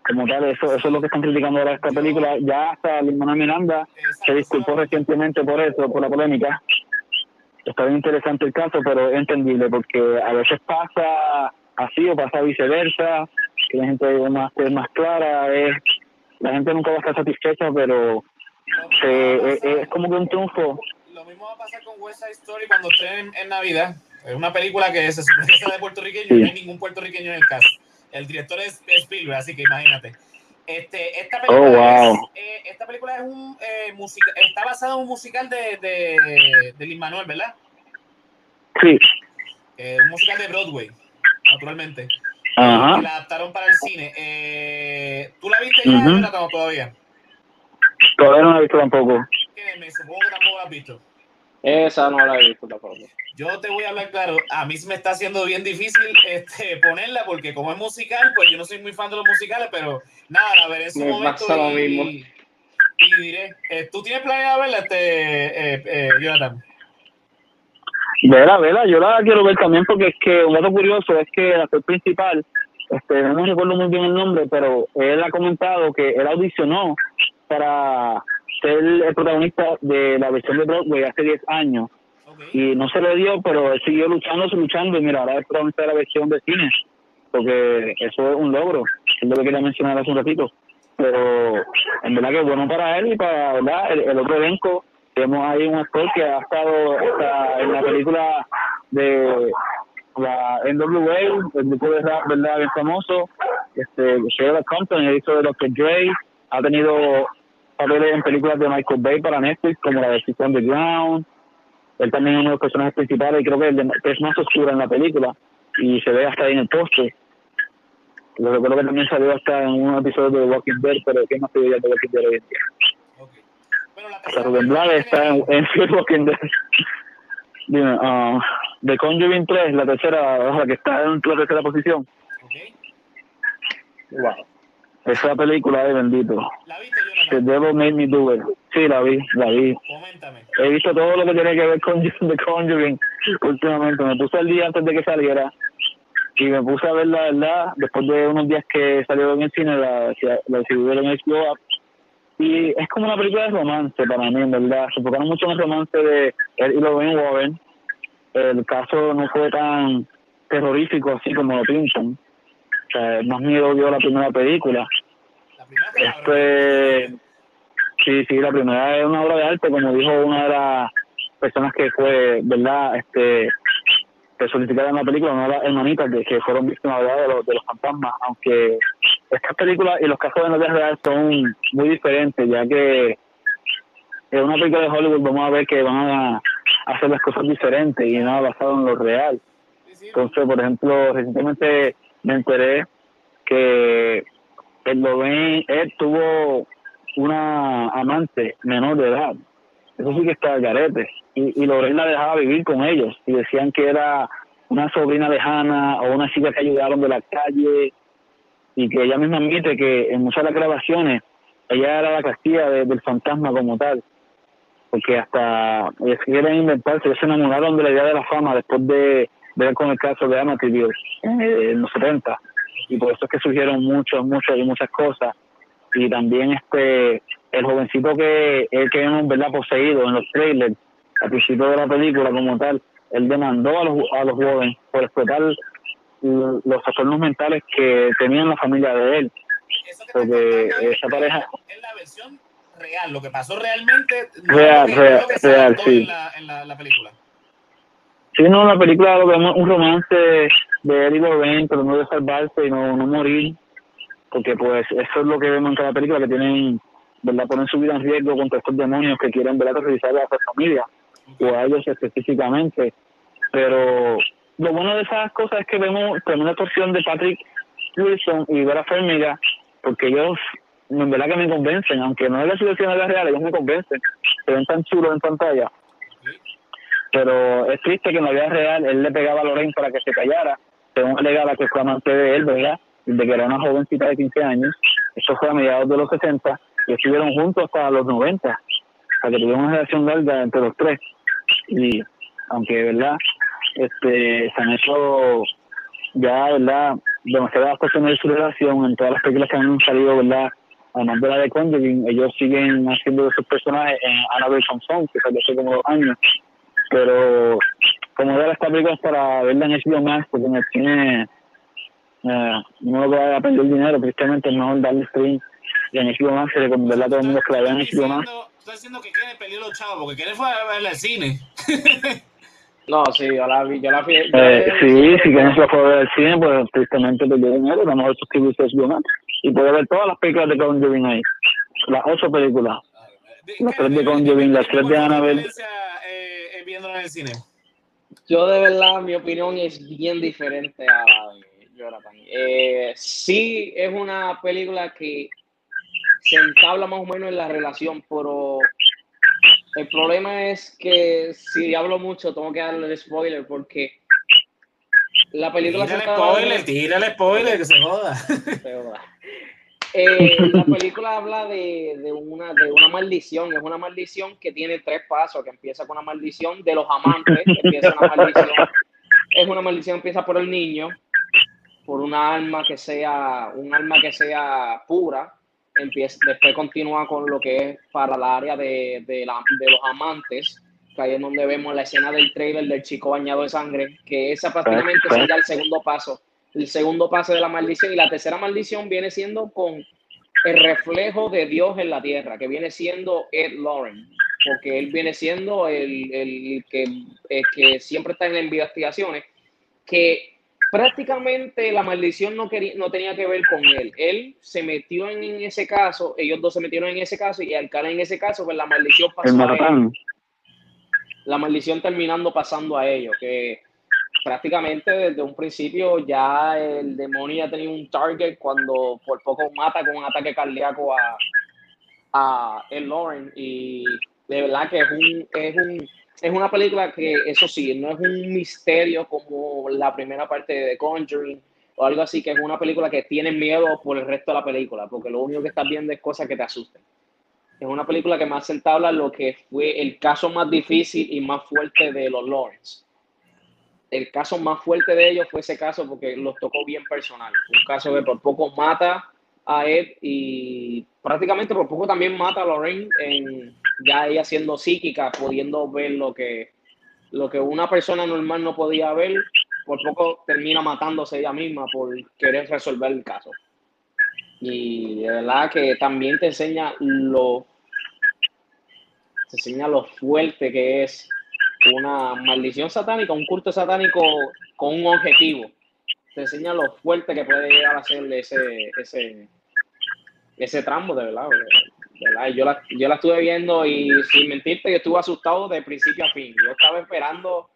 Como tal, eso, eso es lo que están criticando ahora esta película. Ya hasta Limona Miranda se disculpó recientemente por eso, por la polémica. Está bien interesante el caso, pero es entendible porque a veces pasa así o pasa viceversa, que la gente es más, es más clara, es, la gente nunca va a estar satisfecha, pero se- es, es como que un triunfo. Lo mismo va a pasar con West Side Story cuando estrenen en Navidad. Es una película que se supone que sea de puertorriqueño y no hay ningún puertorriqueño en el cast. El director es Spielberg, así que imagínate. Este, esta película, Oh, wow. es, eh, esta película es un eh, musica- está basada en un musical de, de, de Lin Manuel, ¿verdad? Sí, Eh, un musical de Broadway, naturalmente. ajá. La adaptaron para el cine. Eh, ¿Tú la viste ya, Ujú. Jonathan, o todavía? Todavía no la he visto tampoco. Me supongo que tampoco la has visto. Esa no la he visto tampoco. Yo te voy a hablar claro, a mí se me está haciendo bien difícil este, ponerla porque como es musical, pues yo no soy muy fan de los musicales, pero nada, la veré en su Me momento pasa lo y, mismo. y diré. Eh, ¿Tú tienes planeado verla, este, eh, eh, Jonathan? Vela, vela, yo la quiero ver también porque es que un dato curioso es que el actor principal, este, no me recuerdo muy bien el nombre, pero él ha comentado que él audicionó para ser el protagonista de la versión de Broadway hace 10 años y no se le dio, pero él siguió luchando, luchando y mira, ahora es protagonista de la versión de cine, porque eso es un logro, es lo que quería mencionar hace un ratito. Pero en verdad que es bueno para él y para ¿verdad? El, el otro elenco. Tenemos ahí un actor que ha estado en la película de la NWA, el grupo de rap verdad bien famoso, este Sheila Compton, él hizo de Dr. Dre, ha tenido papeles en películas de Michael Bay para Netflix, como la de Six Underground, él también es uno de los personajes principales y creo que de- que es más oscura en la película y se ve hasta ahí en el póster. Lo recuerdo que también salió hasta en un episodio de The Walking Dead, pero que no se veía de Walking Dead hoy en día. la Rubén Blades está en, en the Walking Dead. Dime, ah, The Conjuring 3, la tercera, la que está en la tercera posición. Wow. Esa película de bendito. ¿La viste, The? Devil Made Me Do It. Sí, la vi, la vi. Coméntame. He visto todo lo que tiene que ver con The Conjuring últimamente. Me puse el día antes de que saliera y me puse a ver la verdad después de unos días que salió en el cine, la, la distribuyeron en HBO. Y es como una película de romance para mí, en verdad. Se enfocaron mucho en el romance de él y Lorraine Warren. El caso no fue tan terrorífico así como lo pintan. O sea, más miedo dio la primera película. La primera fue la Este, sí, sí, la primera es una obra de arte, como dijo una de las personas que fue, ¿verdad? Este, personificada en la película, una de las hermanitas de, que fueron víctimas de los, de los fantasmas, aunque estas películas y los casos de la vida real son muy diferentes, ya que en una película de Hollywood vamos a ver que van a hacer las cosas diferentes y nada basado en lo real. Entonces, por ejemplo, recientemente me enteré que el Lorraine, él tuvo una amante menor de edad. Eso sí que está garete. Y, y la dejaba vivir con ellos. Y decían que era una sobrina lejana o una chica que ayudaron de la calle. Y que ella misma admite que en muchas de las grabaciones ella era la castilla de- del fantasma como tal. Porque hasta ellos quieren inventarse, ellos se enamoraron de la idea de la fama después de ver con el caso de Amityville eh, en los 70 y por eso es que surgieron muchos, muchos y muchas cosas. Y también este el jovencito que él que vemos verdad poseído en los trailers al principio de la película como tal, él demandó a los, a los jóvenes por explotar los trastornos mentales que tenían la familia de él. Porque esa pareja- Es la versión real, lo que pasó realmente. no Real, es lo que- real, no es lo que se real, adaptó sí. En la, en la, la película. Sí, no, la película lo que es un romance de él y Lorraine, pero no de salvarse y no, no morir, porque pues eso es lo que vemos en cada película, que tienen, ¿verdad? Ponen su vida en riesgo contra estos demonios que quieren, ¿verdad? Terrorizar a su familia o a ellos específicamente. Pero lo bueno de esas cosas es que vemos tremenda actuación de Patrick Wilson y Vera Farmiga, porque ellos, en verdad que me convencen, aunque no es la situación de la real, ellos me convencen, se ven tan chulos en pantalla pero es triste que en la vida real él le pegaba a Lorraine para que se callara, según alega la que fue amante de él, ¿verdad? Desde que era una jovencita de 15 años, eso fue a mediados de los 60, y estuvieron juntos hasta los 90, o sea que tuvieron una relación larga entre los tres, y aunque, ¿verdad? Este, se han hecho ya, ¿verdad? Demasiadas cuestiones de su relación en todas las películas que han salido, ¿verdad? Además de la de Conjuring, ellos siguen haciendo de sus personajes en Annabelle Thompson, que salió hace como dos años, pero como era esta película es para verla en HBO Max porque en el cine eh, no lo va a perder dinero tristemente es mejor darle stream y en HBO Max y recomendarle a todo el mundo que la vean en HBO Max estás diciendo que Kenneth perdió los chavos porque Kenneth fue a verla al cine. No, sí, yo la vi, yo la vi. yo la eh, vi- sí, si quieren fue a ver el cine pues tristemente perdió dinero a mejor suscribirse a HBO Max y puede ver todas las películas de Conjuring ahí las ocho películas Las tres de Conjuring, las tres de Annabelle. Viéndola en el cine. Yo de verdad, mi opinión es bien diferente a la de Jonathan. Eh, sí es una película que se entabla más o menos en la relación, pero el problema es que si hablo mucho tengo que darle el spoiler porque la película Tírale spoiler, tírale spoiler, que se joda. Eh, la película habla de, de una, de una maldición, es una maldición que tiene tres pasos, que empieza con una maldición de los amantes, empieza una maldición, es una maldición que empieza por el niño, por una alma que sea, un alma que sea pura, empieza, después continúa con lo que es para el área de, de, la- de los amantes, que ahí es donde vemos la escena del trailer del chico bañado de sangre, que esa prácticamente sería el segundo paso el segundo paso de la maldición y la tercera maldición viene siendo con el reflejo de Dios en la tierra, que viene siendo Ed Lauren, porque él viene siendo el, el que, el que siempre está en las investigaciones, que prácticamente la maldición no, quería, no tenía que ver con él. Él se metió en, en ese caso, ellos dos se metieron en ese caso y al caer en ese caso, pues la maldición pasó a él la maldición terminando pasando a ellos, que prácticamente desde un principio ya el demonio ya tenía un target cuando por poco mata con un ataque cardíaco a, a El Lauren y de verdad que es un, es un es una película que, eso sí, no es un misterio como la primera parte de The Conjuring o algo así, que es una película que tiene miedo por el resto de la película, porque lo único que estás viendo es cosas que te asusten. Es una película que más entabla lo que fue el caso más difícil y más fuerte de los Lawrence. El caso más fuerte de ellos fue ese caso porque los tocó bien personal. Un caso que por poco mata a Ed y prácticamente por poco también mata a Lorraine en, ya ella siendo psíquica, pudiendo ver lo que, lo que una persona normal no podía ver, por poco termina matándose ella misma por querer resolver el caso. Y de verdad que también te enseña lo, te enseña lo fuerte que es una maldición satánica, un culto satánico con un objetivo. Te enseña lo fuerte que puede llegar a ser ese, ese, ese tramo, de verdad. Yo la, yo la estuve viendo y sin mentirte, yo estuve asustado de principio a fin. Yo estaba esperando,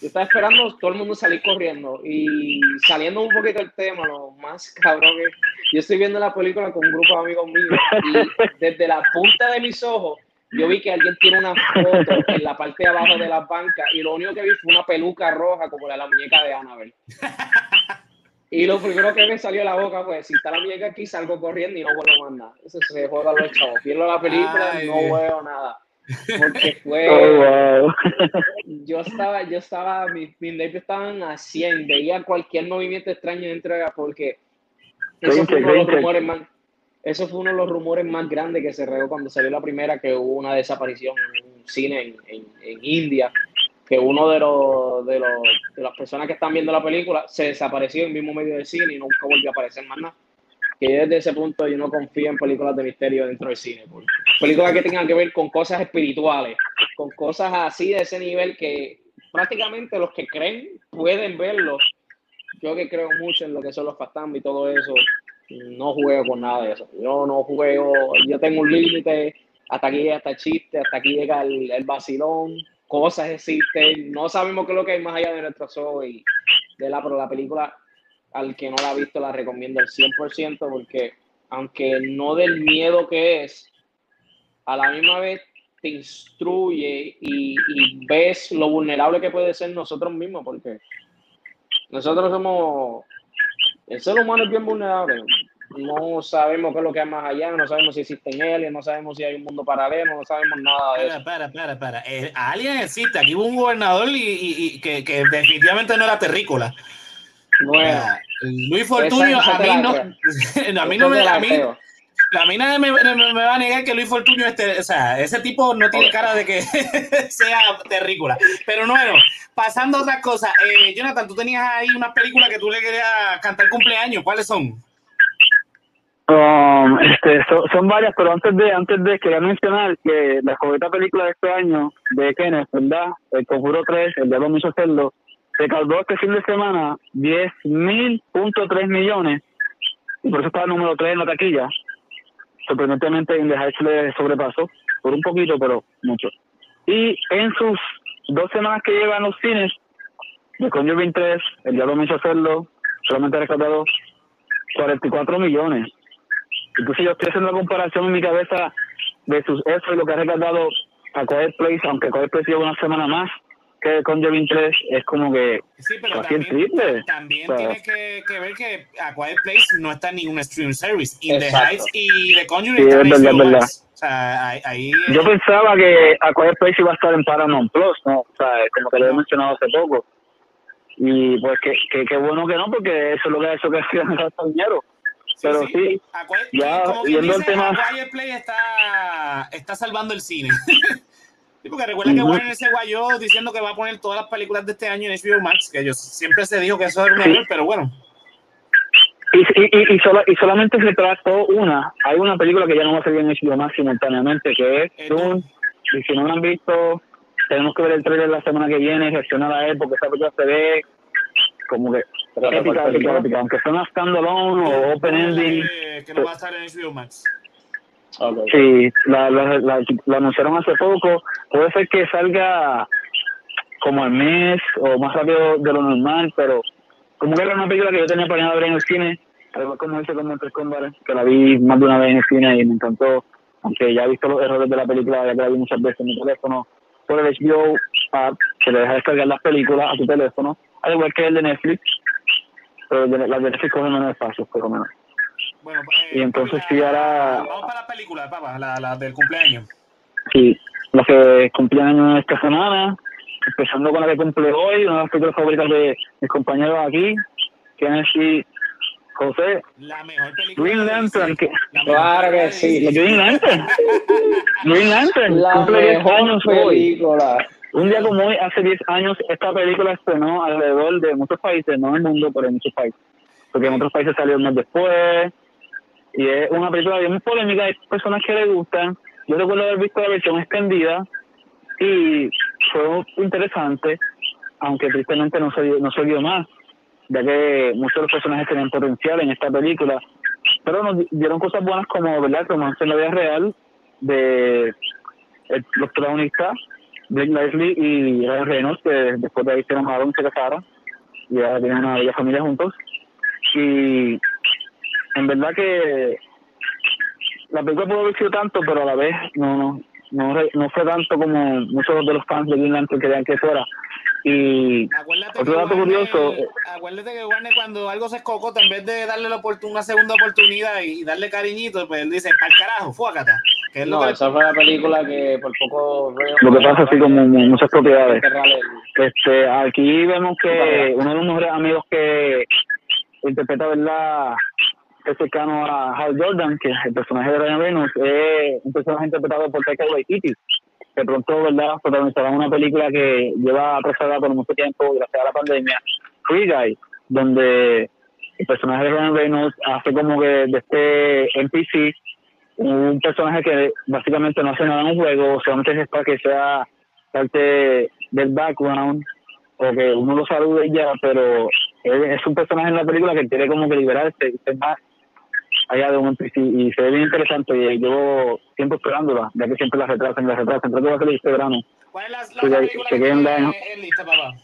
yo estaba esperando todo el mundo salir corriendo y saliendo un poquito del tema, lo más cabrón que yo estoy viendo la película con un grupo de amigos míos y desde la punta de mis ojos yo vi que alguien tiene una foto en la parte de abajo de la banca y lo único que vi fue una peluca roja como la de la muñeca de Annabelle. Y lo primero que me salió de la boca fue, si está la muñeca aquí, salgo corriendo y no vuelvo más nada. Eso se joda los chavos. Pierdo la película y no veo nada. Porque fue... Oh, yo estaba, yo estaba, mis, mis nervios estaban a 100. Veía cualquier movimiento extraño dentro de porque eso fue, uno de los rumores más, eso fue uno de los rumores más grandes que se regó cuando salió la primera, que hubo una desaparición en cine en, en, en India que uno de los, de los de las personas que están viendo la película se desapareció en el mismo medio del cine y nunca volvió a aparecer más nada. Que desde ese punto yo no confío en películas de misterio dentro del cine. Películas que tengan que ver con cosas espirituales, con cosas así de ese nivel que prácticamente los que creen pueden verlo. Yo que creo mucho en lo que son los fantasmas y todo eso, no juego con nada de eso. Yo no juego, yo tengo un límite, hasta aquí llega el chiste, hasta aquí llega el, el vacilón, cosas existen, no sabemos qué es lo que hay más allá de nuestro ojos y de la, pero la película, al que no la ha visto, la recomiendo al 100% porque aunque no del miedo que es, a la misma vez te instruye y ves lo vulnerable que puede ser nosotros mismos, porque nosotros somos, el ser humano es bien vulnerable, no sabemos qué es lo que hay más allá, no sabemos si existen aliens, no sabemos si hay un mundo paralelo, no sabemos nada de eso. Espera, espera, espera. Eh, alien existe. Aquí hubo un gobernador y, y, y que, que, definitivamente no era terrícola. Bueno, Luis Fortunio, a mí no, a mí no me, a mí, a mí nadie me, me, me, va a negar que Luis Fortunio, este, o sea, ese tipo no tiene cara de que sea terrícola. Pero no, bueno, pasando a otras cosas. Eh, Jonathan, tú tenías ahí unas películas que tú le querías cantar cumpleaños. ¿Cuáles son? Um, este, son, son, varias, pero antes de antes de quería mencionar que la favorita película de este año de Kenneth, ¿verdad? El Conjuro 3, el Diablo me hizo hacerlo, recaudó este fin de semana 10.3 millones y por eso estaba el número 3 en la taquilla. Sorprendentemente Heights le sobrepasó por un poquito, pero mucho. Y en sus dos semanas que llevan los cines, de Conjuring 3, el Diablo me hizo hacerlo, solamente ha recaudado 44 millones. Entonces yo estoy haciendo la comparación en mi cabeza de sus eso y lo que ha recargado a Quiet Place, aunque Quiet Place lleva una semana más que con Jevin 3, es como que sí, pero también, triple. También tiene que, que, ver que a Quiet Place no está en ningún stream service. Y The Heights y The Conjuring sí, es verdad, verdad. O sea, ahí, Yo pensaba que a Quiet Place iba a estar en Paramount Plus, ¿no? O sea, como que lo he mencionado hace poco. Y pues que, que, que bueno que no, porque eso es lo que ha hecho que hacían gastar dinero. Pero sí, sí ya viendo el tema. Play está, está salvando el cine. sí, porque recuerda que Warner se guayó diciendo que va a poner todas las películas de este año en HBO Max, que ellos siempre se dijo que eso era un error, pero bueno. Y, y, y, solo, y solamente se trató una. Hay una película que ya no va a salir en HBO Max simultáneamente, que es Dune. Y si no la han visto, tenemos que ver el trailer la semana que viene, reaccionar a él, porque esa película se ve como que épica, épica, épica, aunque sea una standalone o open ending. Que no va a estar en HBO Max. Okay. Sí, la, la, anunciaron hace poco. Puede ser que salga como al mes o más rápido de lo normal, pero como que era una película que yo tenía planeado ver en el cine, además como dice como tres combats, que la vi más de una vez en el cine y me encantó. aunque ya he visto los errores de la película, ya que la vi muchas veces en mi teléfono, por el HBO app, que le deja descargar las películas a tu teléfono, al igual que el de Netflix, pero las de Netflix cogen menos espacio, por lo menos. Bueno, eh, Y entonces la- sí, ahora- Vamos para la película, papá, la, la del cumpleaños. Sí, los que cumplían años esta semana, empezando con la que cumple hoy, una de las películas favoritas de mis compañeros aquí, Kennedy José, La mejor película. Green Lantern, que- La Claro que sí. la. Green Lantern, Green Lantern, La cumple 10 mejor años hoy. película. Un día como hoy, hace 10 años, esta película estrenó alrededor de muchos países, no en el mundo, pero en muchos países. Porque en otros países salió un mes después. Y es una película bien polémica, hay personas que le gustan. Yo recuerdo haber visto la versión extendida y fue interesante, aunque tristemente no se, no se vio más, ya que muchos de los personajes tenían potencial en esta película. Pero nos di- dieron cosas buenas como, ¿verdad?, romance en la vida real de el- los protagonistas, Blake Lively y Ryan Reynolds, que después de ahí se enamoraron se casaron, y ahora tienen una bella familia juntos. Y en verdad que la película pudo haber sido tanto, pero a la vez no no no, no fue tanto como muchos de los fans de Green Lantern querían que fuera. Y Acuérdate Otro dato Warner- curioso. Acuérdate que Warner cuando algo se escocota, en vez de darle la oportun- una segunda oportunidad y darle cariñito, pues él dice, para el carajo, fuácata. Que es lo que esa fue la película que por poco... lo que pasa así como mu- muchas propiedades. Este, aquí vemos que uno de los mejores amigos que interpreta, ¿verdad? Es cercano a Hal Jordan, que el personaje de Ryan Reynolds, es un personaje interpretado por Taika Waititi, que pronto, ¿verdad?, protagonizará una película que lleva atrasada por mucho tiempo gracias a la pandemia, Free Guy, donde el personaje de Ryan Reynolds hace como que de este NPC un personaje que básicamente no hace nada en un juego, solamente es para que sea parte del background o que uno lo salude ya, pero es un personaje en la película que quiere como que liberarse ser más allá de un NPC y se ve bien interesante y llevo tiempo esperándola, ya que siempre la retrasan y la retrasan, creo que va a salir este verano. ¿Cuál es la, otra que- película que que queden tiene daño. en lista, papá?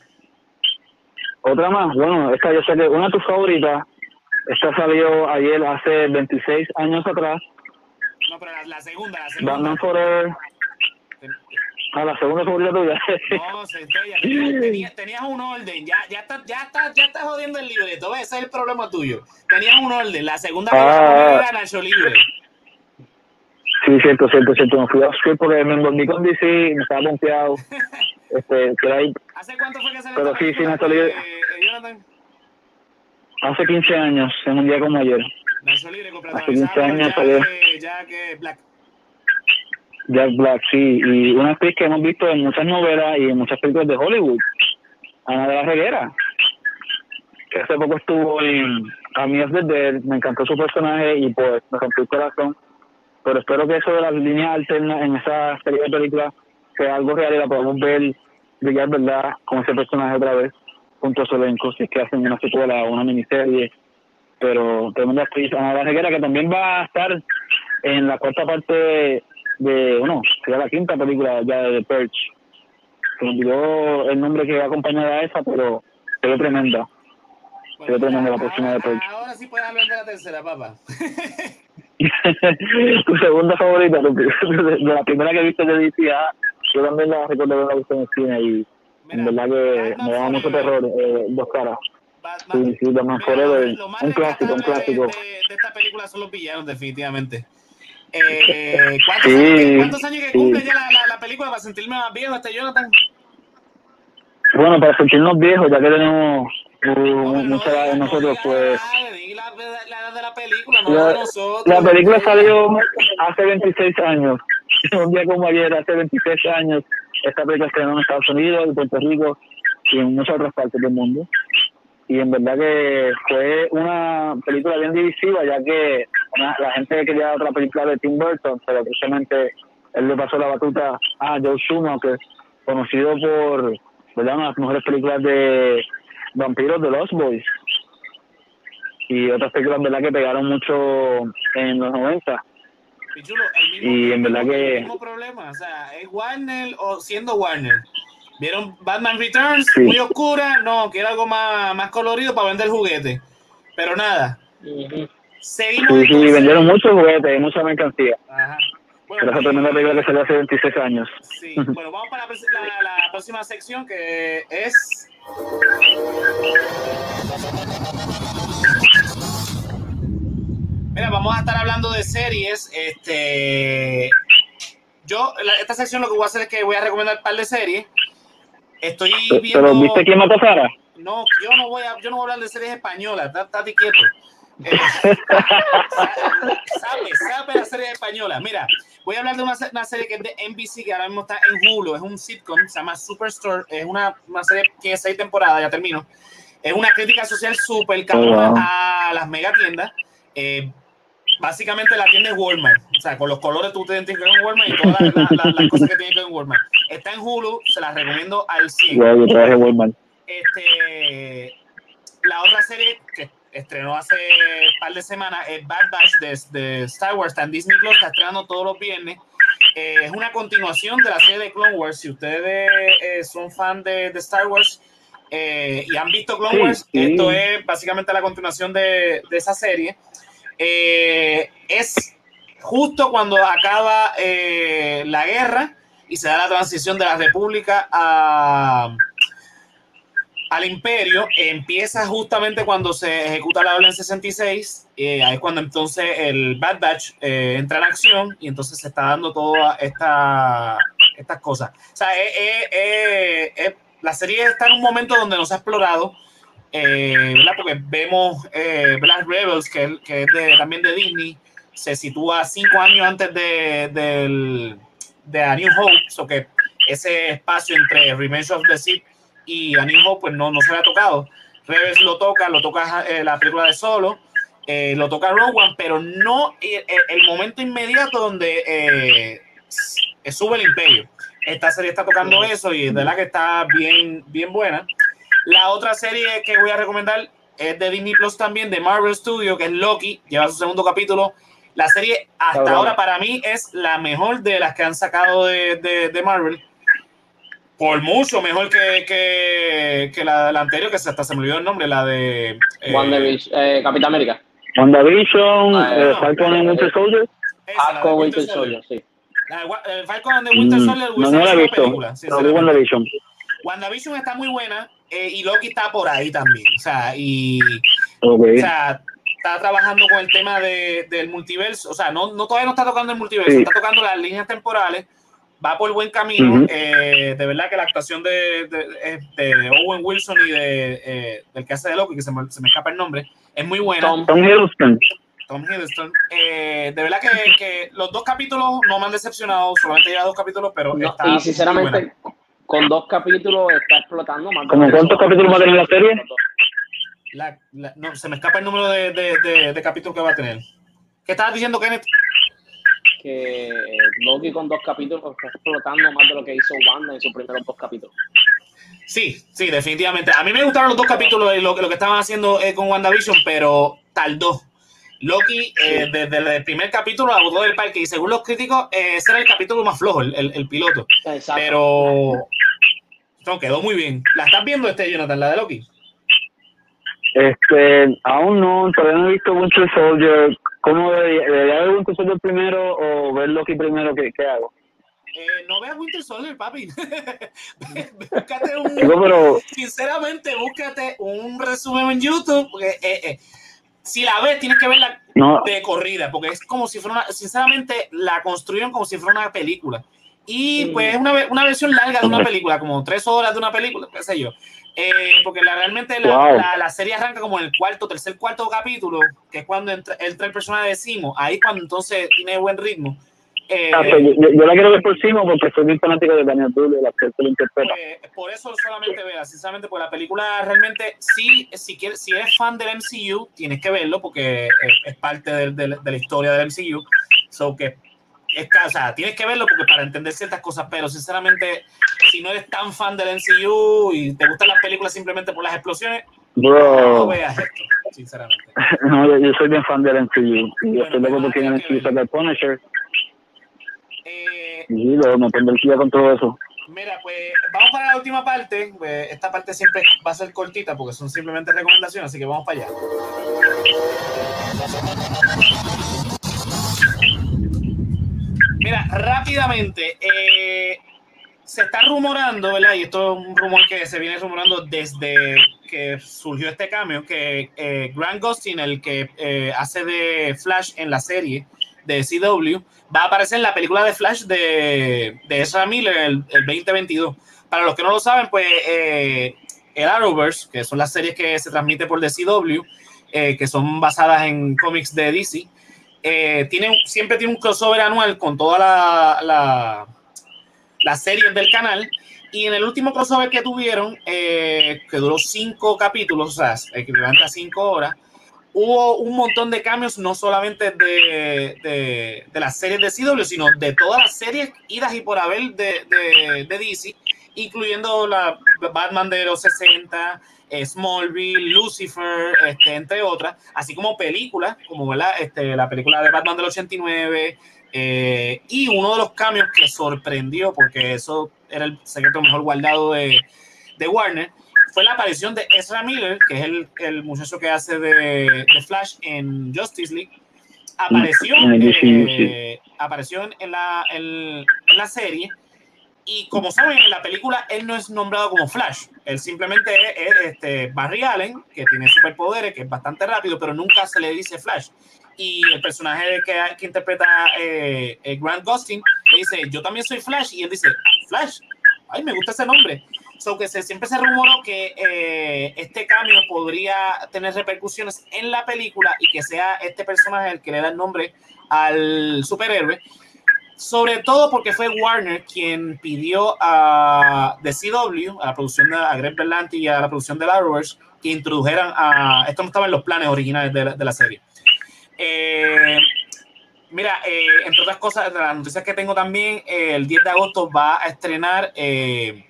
Otra más, bueno, esta yo sé que una de tus favoritas, esta salió ayer hace 26 años atrás, No, pero la, la segunda, la segunda. Batman Forever, a la segunda favorita tuya. No, tenías, tenías, un orden, ya, ya estás ya está, ya está jodiendo el libreto, ese es el problema tuyo. Tenías un orden, la segunda que Ah. era Nacho Libre. Sí, cierto, cierto, cierto. Me fui a Script porque me envolví con DC, me estaba confiado. este, que ahí ¿Hace cuánto fue que salió Pero sí, sí, Nacho Libre. eh, hace 15 años, en un día como ayer. Nacho Libre, Hace 15 protagonizada por años salió. Jack eh, Black. Jack Black, sí, y una actriz que hemos visto en muchas novelas y en muchas películas de Hollywood, Ana de la Reguera, que hace poco estuvo en A mí es de Dead, me encantó su personaje y pues me rompió el corazón, pero espero que eso de las líneas alternas en esa serie de películas sea algo real y la podamos ver brillar, ¿verdad?, con ese personaje otra vez, junto a su elenco, si es que hacen una secuela o una miniserie, pero tremenda actriz, Ana de la Reguera, que también va a estar en la cuarta parte de, bueno, sería la quinta película ya de The Purge. Se me olvidó el nombre que va acompañada a esa, pero se ve tremenda. Se ve tremenda la próxima de Purge. ahora sí puedes hablar de la tercera, papá. tu segunda favorita, de la primera que viste de DC, ah, yo también la recuerdo haberla visto en el cine y en verdad que Batman me daba mucho terror, eh, dos caras. Batman- Sí, sí, Batman Forever, un clásico, un clásico. De, de- de esta película son los villanos, definitivamente. Eh, ¿cuántos, Sí, años, cuántos años que sí. cumple ya la, la, la película para sentirme más viejo este Jonathan? Bueno, para sentirnos viejos, ya que tenemos uh, No, mucha edad de no nosotros, pues... la la, de la película, no La- de nosotros. La película salió hace 26 años. Un día como ayer, hace 26 años, esta película estrenó en Estados Unidos, en Puerto Rico y en muchas otras partes del mundo. Y en verdad que fue una película bien divisiva, ya que una- la gente quería otra película de Tim Burton, pero precisamente él le pasó la batuta a Joe Schumacher, conocido por ¿verdad? una de las mejores películas de vampiros de Lost Boys y otras películas verdad que pegaron mucho en los 90 Pichulo, el mismo, Y en verdad que- el mismo problema, o sea, es Warner o siendo Warner. ¿Vieron Batman Returns? Sí. Muy oscura, no, quiero algo más, más colorido para vender juguetes. Pero nada, seguimos sí, sí, vendieron muchos juguetes y mucha mercancía Ajá. Pero esa Bueno, tremenda eh, película que salió hace 26 años. Sí, bueno, vamos para la, pres- la- la próxima sección que es. Mira, vamos a estar hablando de series. Este, yo, la- esta sección lo que voy a hacer es que voy a recomendar un par de series. Estoy Pero viendo. ¿viste quién mató a Sara? No, yo no voy a, yo no voy a hablar de series españolas, estate quieto. Eh, sabe, sabe la serie española. Mira, voy a hablar de una, una serie que es de NBC, que ahora mismo está en Hulu, es un sitcom, se llama Superstore, es una, una serie que tiene seis temporadas, ya termino. Es una crítica social súper cabrona Oh, wow. a las megatiendas. Eh, básicamente la tienda es Walmart. O sea, con los colores tú te identificas con Walmart y todas las, las- las- las cosas que tienen que ver con Walmart. Está en Hulu, se las recomiendo al 100. Wow, yo trabajé en Walmart. Este, la otra serie que estrenó hace un par de semanas es Bad Batch de, de Star Wars, está en Disney Plus, está estrenando todos los viernes. Eh, es una continuación de la serie de Clone Wars. Si ustedes eh, son fan de, de Star Wars eh, y han visto Clone Sí, Wars, sí. esto es básicamente la continuación de, de esa serie. Eh, es justo cuando acaba eh, la guerra y se da la transición de la República a, al imperio empieza justamente cuando se ejecuta la orden 66, eh, ahí es cuando entonces el Bad Batch eh, entra en acción y entonces se está dando todas esta, estas cosas. O sea, la serie está en un momento donde no se ha explorado, eh, ¿verdad? Porque vemos eh, Black Rebels, que, es- que es de- también de Disney, se sitúa cinco años antes de, del- de A New Hope, so que ese espacio entre Revenge of the Sith y A New Hope pues no, no se había tocado. Rebels lo toca, lo toca eh, la película de Solo, eh, lo toca Rogue One, pero no eh, el momento inmediato donde eh, sube el imperio. Esta serie está tocando eso y de verdad que está bien, bien buena. La otra serie que voy a recomendar es de Disney Plus también, de Marvel Studio, que es Loki, lleva su segundo capítulo. La serie hasta Cabrón. ahora para mí es la mejor de las que han sacado de, de- de Marvel. Por mucho mejor que, que, que la, la anterior, que hasta se me olvidó el nombre, la de... eh, WandaVision, eh, Capitán América. WandaVision, Ah, eh, no. Falcon and Winter Soldier. la de Falcon Winter Winter Soldier. Soldier, sí. La de Wa- eh, Falcon and the Winter Mm, Soldier no, hubiese no la he visto. película, No vi. WandaVision. WandaVision está muy buena eh, y Loki está por ahí también. O sea, y Ok. o sea, está trabajando con el tema de, del multiverso. O sea, no, no todavía no está tocando el multiverso, Sí. está tocando las líneas temporales. Va por buen camino. Ujú. eh, de verdad que la actuación de, de, de Owen Wilson y de, eh, del que hace de Loki, que se me, se me escapa el nombre, es muy buena. Tom. Tom Hiddleston. Tom Hiddleston. Eh, de verdad que, que los dos capítulos no me han decepcionado, solamente lleva dos capítulos, pero No, está y muy buena. Con dos capítulos está explotando más. de ¿Cómo lo que cuántos capítulos va a tener la serie? La- la- no, se me escapa el número de, de, de, de capítulos que va a tener. ¿Qué estabas diciendo, Kenneth? Que Loki con dos capítulos está explotando más de lo que hizo Wanda en sus primeros dos capítulos. Sí, sí, definitivamente. A mí me gustaron los dos capítulos de lo, que- lo que estaban haciendo eh, con WandaVision, pero tardó. Loki, eh, desde el primer capítulo, la botó del parque y según los críticos, eh, ese era el capítulo más flojo, el, el- el piloto. Exacto. Pero no, quedó muy bien. ¿La estás viendo, este Jonathan, la de Loki? Este, aún no, todavía no he visto Winter Soldier. ¿Cómo debería, debería ver Winter Soldier primero o ver Loki primero? ¿Qué, qué hago? Eh, no veas Winter Soldier, papi. búscate un, pero sinceramente, búscate un resumen en YouTube, porque eh, eh, si la ves, tienes que verla no, de corrida, porque es como si fuera una, sinceramente, la construyeron como si fuera una película. Y pues es una, una versión larga de una película, como tres horas de una película, qué sé yo. Eh, porque la, realmente la, Wow. la, la serie arranca como en el cuarto, tercer, cuarto capítulo, que es cuando entra, entra el personaje de Simo. Ahí cuando entonces tiene buen ritmo. Eh, yo, yo la quiero ver por encima porque soy muy fanático de Daniel el actor que lo interpreta. pues, por eso solamente vea, sinceramente, pues la película realmente, sí, si, quieres, si eres fan del MCU, tienes que verlo porque es, es parte del- del- de la historia del MCU. So que es, o sea, tienes que verlo porque para entender ciertas cosas, pero sinceramente, si no eres tan fan del MCU y te gustan las películas simplemente por las explosiones, no Bro, veas esto, sinceramente. no, yo, yo soy bien fan del MCU. Y Bueno, estoy loco pues, porque en el MCU saca el Punisher. Eh, Y luego me día con todo eso. Mira, pues vamos para la última parte. Pues, esta parte siempre va a ser cortita porque son simplemente recomendaciones, así que vamos para allá. Mira, rápidamente, eh, se está rumorando, ¿verdad? Y esto es un rumor que se viene rumorando desde que surgió este cambio, que eh, Grant Gustin, el que eh, hace de Flash en la serie de CW, va a aparecer en la película de Flash de, de Ezra Miller el, el 2022. Para los que no lo saben, pues eh, el Arrowverse, que son las series que se transmiten por DCW, eh, que son basadas en cómics de DC, eh, tiene, siempre tiene un crossover anual con toda la, la, las series del canal. Y en el último crossover que tuvieron, eh, que duró cinco capítulos, o sea, equivalente a cinco horas, hubo un montón de cambios, no solamente de, de, las series de CW, sino de todas las series idas y por haber de, de, DC, incluyendo la Batman de los 60, eh, Smallville, Lucifer, este, entre otras, así como películas, como. Este, la película de Batman del 89, eh, y uno de los cambios que sorprendió, porque eso era el secreto mejor guardado de, de Warner, fue la aparición de Ezra Miller, que es el, el muchacho que hace de, de, Flash en Justice League. Apareció, eh, apareció en, la, en, en la serie y como saben, en la película él no es nombrado como Flash. Él simplemente es, es este Barry Allen, que tiene superpoderes, que es bastante rápido, pero nunca se le dice Flash. Y el personaje que, que interpreta eh, eh, Grant Gustin le dice, yo también soy Flash. Y él dice, Flash, ay, me gusta ese nombre. So que se, siempre se rumoró que eh, este cambio podría tener repercusiones en la película y que sea este personaje el que le da el nombre al superhéroe sobre todo porque fue Warner quien pidió a The CW, a la producción de a Greg Berlanti y a la producción de Arrowverse, que introdujeran a. Esto no estaba en los planes originales de la, de la serie. Eh, mira, eh, entre otras cosas, de las noticias que tengo también, eh, el 10 de agosto va a estrenar eh,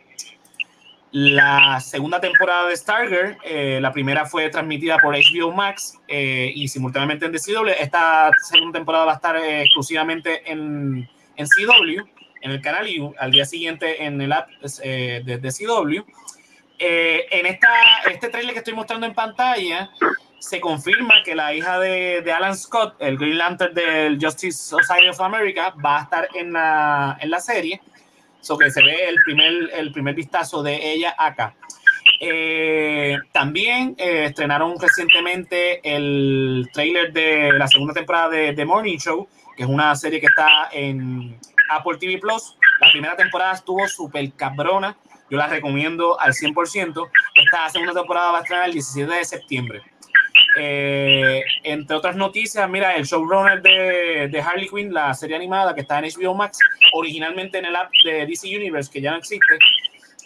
la segunda temporada de Stargirl. la primera fue transmitida por HBO Max y simultáneamente en The CW. Esta segunda temporada va a estar exclusivamente en en CW, en el canal y al día siguiente en el app eh, de, de, CW. Eh, en esta, este trailer que estoy mostrando en pantalla, se confirma que la hija de, de, Alan Scott, el Green Lantern del Justice Society of America, va a estar en la, en la serie. So que se ve el primer, el primer vistazo de ella acá. Eh, también eh, estrenaron recientemente el trailer de la segunda temporada de The Morning Show, que es una serie que está en Apple TV Plus. La primera temporada estuvo súper cabrona. Yo la recomiendo al 100%. Esta segunda temporada va a estrenar el 17 de septiembre. Eh, entre otras noticias, mira, el showrunner de, de, Harley Quinn, la serie animada que está en HBO Max, originalmente en el app de DC Universe, que ya no existe,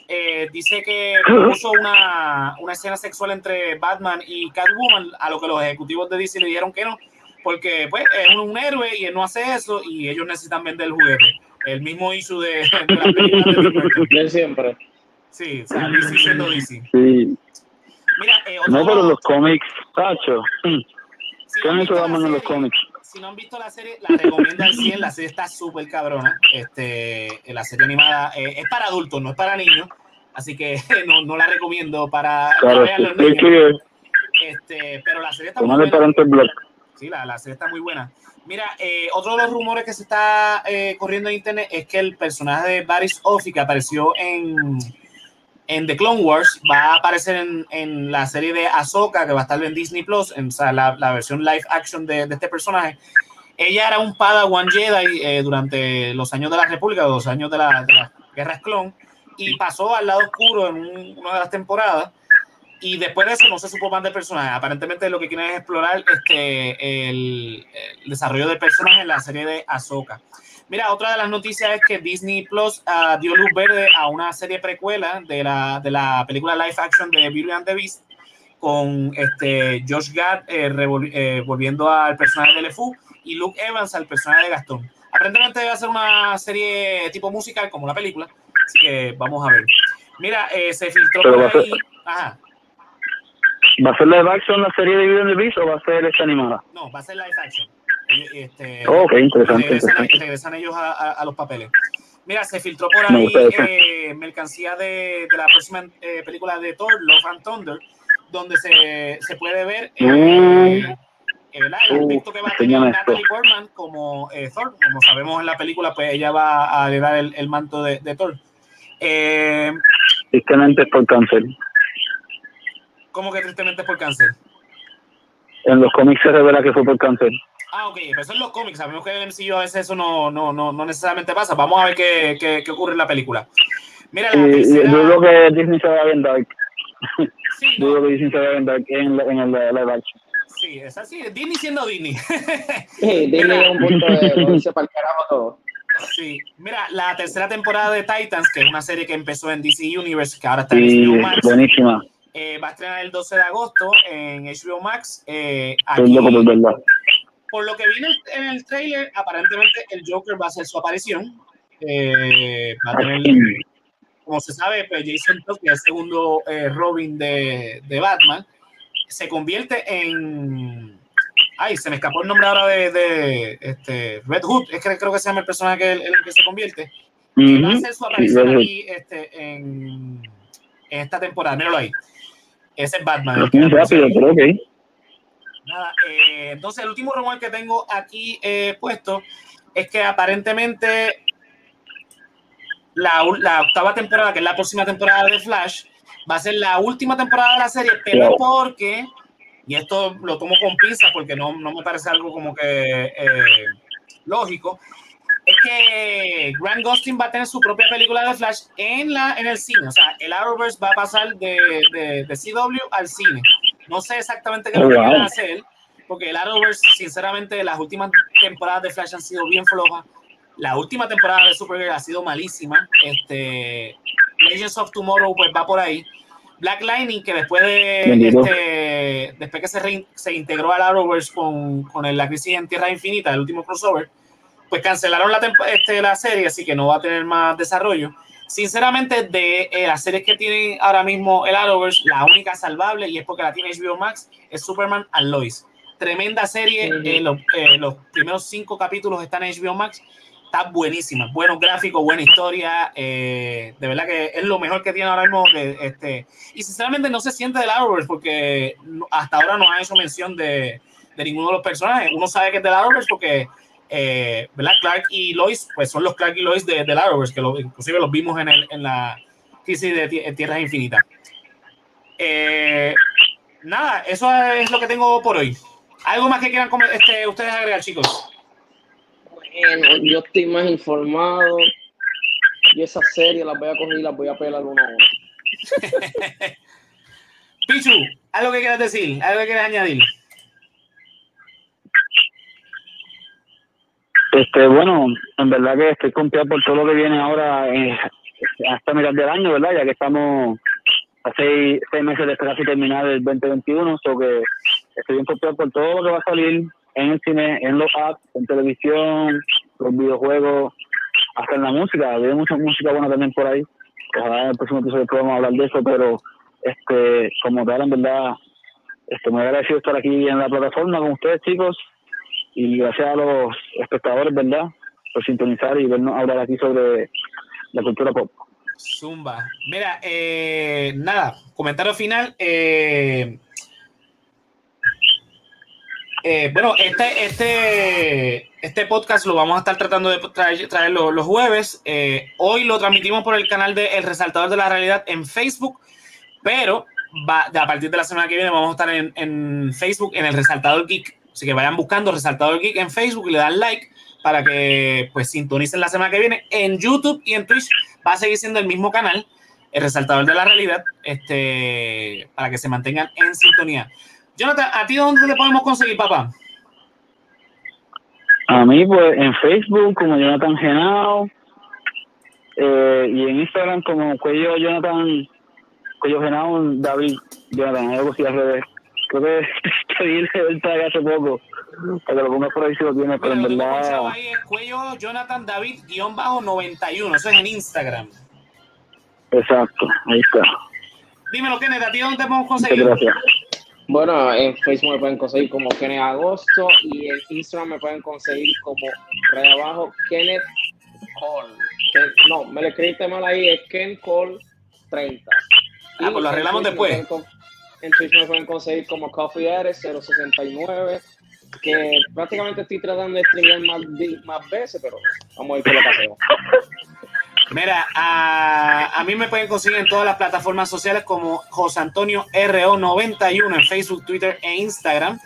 eh, dice que puso una, una escena sexual entre Batman y Catwoman, a lo que los ejecutivos de DC le dijeron que no, porque pues es un, un, héroe y él no hace eso y ellos necesitan vender el juguete. El mismo issue de, de la película de, de siempre. Sí, o sea, DC siendo DC. Sí. Mira, eh, no, pero los cómics, Tacho. Si ¿Qué no vamos en los cómics? Si no han visto la serie, la recomiendo al 100. La serie está súper cabrona. Este, la serie animada eh, es para adultos, no es para niños. Así que no, no la recomiendo para claro, vean los niños. Este, pero la serie está muy buena. Sí, la, la serie está muy buena. Mira, eh, otro de los rumores que se está eh, corriendo en internet es que el personaje de Baris Ofi, que apareció en, en The Clone Wars, va a aparecer en, en la serie de Ahsoka, que va a estar en Disney Plus, en o sea, la, la, versión live action de, de, este personaje. Ella era un Padawan Jedi eh, durante los años de la República, los años de, la, de las guerras clon, y pasó al lado oscuro en un, una de las temporadas y después de eso no se supo más del personaje. Aparentemente lo que quieren es explorar este, el, el desarrollo del personaje en la serie de Ahsoka. Mira, otra de las noticias es que Disney Plus uh, dio luz verde a una serie precuela de la, de la película live action de Beauty and the Beast con este, Josh Gad eh, eh, volviendo al personaje de LeFou y Luke Evans al personaje de Gastón. Aparentemente va a ser una serie tipo musical como la película, así que vamos a ver. Mira, eh, se filtró Pero por ahí... Ajá. ¿Va a ser live action la serie de Beauty and the Beast o va a ser esta animada? No, va a ser live action. Este, oh, ok, interesante. Regresan, interesante. regresan ellos a, a, a, los papeles. Mira, se filtró por ahí eh, mercancía de, de, la próxima eh, película de Thor, Love and Thunder, donde se, se puede ver eh, eh, el Uh, aspecto que va a tener. Natalie Portman como eh, Thor. Como sabemos en la película, pues ella va a heredar el, el manto de, de Thor. Eh, Tristemente es por cáncer. ¿Cómo que tristemente es por cáncer? En los cómics se revela que fue por cáncer. Ah, ok, pero eso en los cómics. Sabemos que en el MCU a veces eso no, no, no, no necesariamente pasa. Vamos a ver qué, qué, qué ocurre en la película. Mira, la Y, y tercera... dudo que Disney se vaya bien dark. Sí, no, Dudo que Disney se vaya bien dark en, la- en el live action. sí, es así. Disney siendo Disney. Sí, Disney es un punto de para el carajo todo. Sí, mira, la tercera temporada de Titans, que es una serie que empezó en DC Universe, que ahora está en HBO Max, buenísima. eh, va a estrenar el 12 de agosto en HBO Max. Eh, aquí, por lo que vino en el trailer, aparentemente el Joker va a hacer su aparición. Eh, va a tener, como se sabe, pues Jason Todd, que es el segundo eh, Robin de, de Batman, se convierte en. Ay, se me escapó el nombre ahora de, de, este, Red Hood, es que creo que se llama el personaje que, en el que se convierte. que va a hacer su Sí, aparición Hood. aquí este, en, en esta temporada. Míralo ahí. Ese es Batman. el Es muy rápido, pero ok. Nada, eh, entonces, el último rumor que tengo aquí eh, puesto es que aparentemente la, octava temporada, que es la próxima temporada de Flash, va a ser la última temporada de la serie, pero porque, y esto lo tomo con pinzas porque no, no me parece algo como que eh, lógico, es que Grant Gustin va a tener su propia película de Flash en, la, en el cine. O sea, el Arrowverse va a pasar de, de, de CW al cine. No sé exactamente qué es lo Oh, wow. quieren hacer, porque el Arrowverse, sinceramente, las últimas temporadas de Flash han sido bien flojas. La última temporada de Supergirl ha sido malísima. Este, Legends of Tomorrow pues va por ahí. Black Lightning, que después de este, después que se, se integró al Arrowverse con, con el- la crisis en Tierra Infinita, el último crossover, pues cancelaron la, este, la serie, así que no va a tener más desarrollo. Sinceramente, de eh, las series que tiene ahora mismo el Arrowverse, la única salvable, y es porque la tiene HBO Max, es Superman and Lois. Tremenda serie, eh, los, eh, los primeros cinco capítulos están en HBO Max, está buenísima, buenos gráficos, buena historia, eh, de verdad que es lo mejor que tiene ahora mismo. de, este, y sinceramente no se siente del Arrowverse porque hasta ahora no ha hecho mención de, de ninguno de los personajes. Uno sabe que es del Arrowverse porque eh, ¿verdad? Clark y Lois, pues son los Clark y Lois de, del Arrowverse, que lo- inclusive los vimos en, el, en la crisis de Tie- Tierras Infinitas. Eh, nada, eso es lo que tengo por hoy. ¿Algo más que quieran comer- este, ustedes agregar, chicos? Bueno, yo estoy más informado. Y esas series las voy a coger y las voy a pelar una a una. Pichu, ¿algo que quieras decir? ¿Algo que quieras añadir? Este, bueno, en verdad que estoy confiado por todo lo que viene ahora eh, hasta mitad del año, ¿verdad? Ya que estamos a seis, seis meses de casi terminar el 2021, so que estoy bien confiado por todo lo que va a salir en el cine, en los apps, en televisión, los videojuegos, hasta en la música. Hay mucha música buena también por ahí. Ojalá en el próximo episodio podamos hablar de eso, pero este, como tal, en verdad, este, muy agradecido estar aquí en la plataforma con ustedes, chicos y gracias a los espectadores, ¿verdad? Por sintonizar y vernos hablar aquí sobre la cultura pop. Zumba. Mira, eh, nada, comentario final. eh, eh, bueno, este, este, este podcast lo vamos a estar tratando de traer, traer los, jueves. Eh, hoy lo transmitimos por el canal de El Resaltador de la Realidad en Facebook, pero va, a partir de la semana que viene vamos a estar en, en Facebook en El Resaltador Geek. Así que vayan buscando Resaltador Geek en Facebook y le dan like para que pues sintonicen la semana que viene. En YouTube y en Twitch va a seguir siendo el mismo canal, el resaltador de la realidad, este, para que se mantengan en sintonía. Jonathan, ¿a ti dónde te podemos conseguir, papá? A mí, pues, en Facebook como Jonathan Genao eh, y en Instagram como Cuello Jonathan, Cuello Genao David Jonathan, algo así al revés. Creo que pedí el tag hace poco, para que lo pongas por ahí si lo tienes, pero en verdad, ahí es cuello Jonathan David guion bajo 91, eso es en Instagram. exacto, ahí está. Dímelo, Kenneth, ¿a ti dónde te podemos conseguir? gracias. Bueno, en Facebook me pueden conseguir como Kenneth Agosto y en Instagram me pueden conseguir como raya abajo Kenneth Cole. No, me lo escribiste mal ahí, es Ken Cole 30. Ah, pues lo arreglamos después. con- En Twitch me pueden conseguir como Coffee Ares 069 que prácticamente estoy tratando de streamear más, veces, pero vamos a ver qué lo que hacemos. Mira, a, a, mí me pueden conseguir en todas las plataformas sociales como José Antonio RO91 en Facebook, Twitter e Instagram.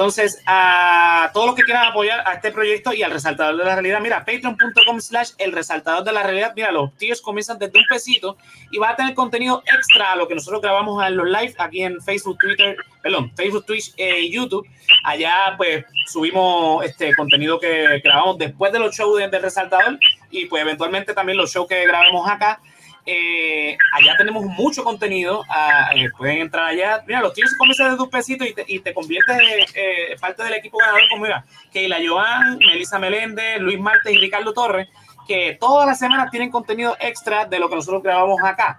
Entonces, a todos los que quieran apoyar a este proyecto y al resaltador de la realidad, mira, patreon.com slash el resaltador de la realidad, mira, los tíos comienzan desde un pesito y va a tener contenido extra a lo que nosotros grabamos en los live aquí en Facebook, Twitter, perdón, Facebook, Twitch e YouTube. Allá, pues, subimos este contenido que grabamos después de los shows del de resaltador y, pues, eventualmente también los shows que grabemos acá. Eh, allá tenemos mucho contenido. Ah, eh, pueden entrar allá. Mira, los tíos comienzan desde un pesito y te, y te conviertes en eh, parte del equipo ganador. Como mira, Keila Joan, Melissa Meléndez, Luis Martes y Ricardo Torres, que todas las semanas tienen contenido extra de lo que nosotros grabamos acá.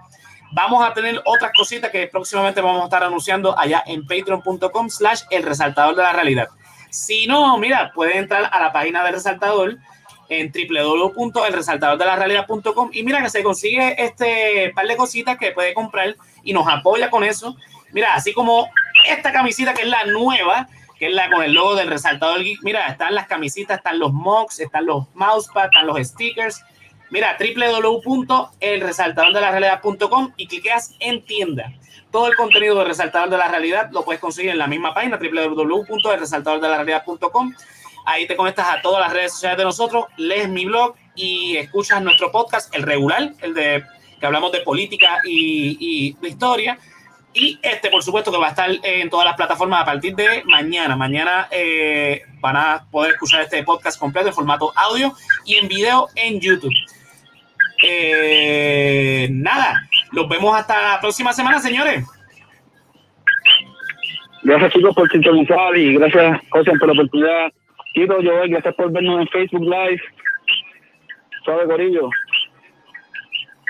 Vamos a tener otras cositas que próximamente vamos a estar anunciando allá en patreon.com slash el resaltador de la realidad. Si no, mira, pueden entrar a la página del resaltador en www.elresaltadordelarealidad.com y mira que se consigue este par de cositas que puede comprar y nos apoya con eso. Mira, así como esta camisita que es la nueva, que es la con el logo del resaltador. Mira, están las camisitas, están los mocks, están los mousepads, están los stickers. Mira, www.elresaltadordelarealidad.com y cliqueas en tienda. Todo el contenido del Resaltador de la Realidad lo puedes conseguir en la misma página, www.elresaltadordelarealidad.com. Ahí te conectas a todas las redes sociales de nosotros, lees mi blog y escuchas nuestro podcast, el regular, el de que hablamos de política y, de historia. Y este, por supuesto, que va a estar en todas las plataformas a partir de mañana. Mañana eh, van a poder escuchar este podcast completo en formato audio y en video en YouTube. Eh, nada, los vemos hasta la próxima semana, señores. Gracias, chicos, por sintonizar y gracias, José, por la oportunidad Tito, Joel, gracias por vernos en Facebook Live. Suave, Corillo.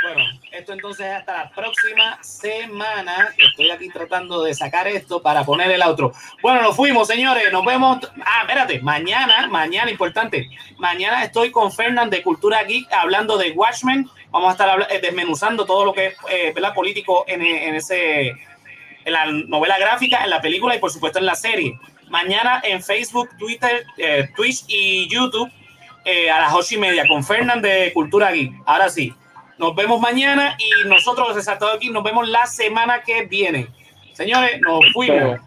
Bueno, esto entonces hasta la próxima semana. Estoy aquí tratando de sacar esto para poner el otro. Bueno, nos fuimos, señores. Nos vemos. Ah, espérate. Mañana, mañana, importante. Mañana estoy con Fernand de Cultura Geek hablando de Watchmen. Vamos a estar eh, desmenuzando todo lo que es eh, político en, ese, en la novela gráfica, en la película y por supuesto en la serie mañana en Facebook, Twitter, eh, Twitch y YouTube eh, a las ocho y media con Fernand de Cultura Geek. Ahora sí, nos vemos mañana y nosotros, los aquí, nos vemos la semana que viene. Señores, nos fuimos.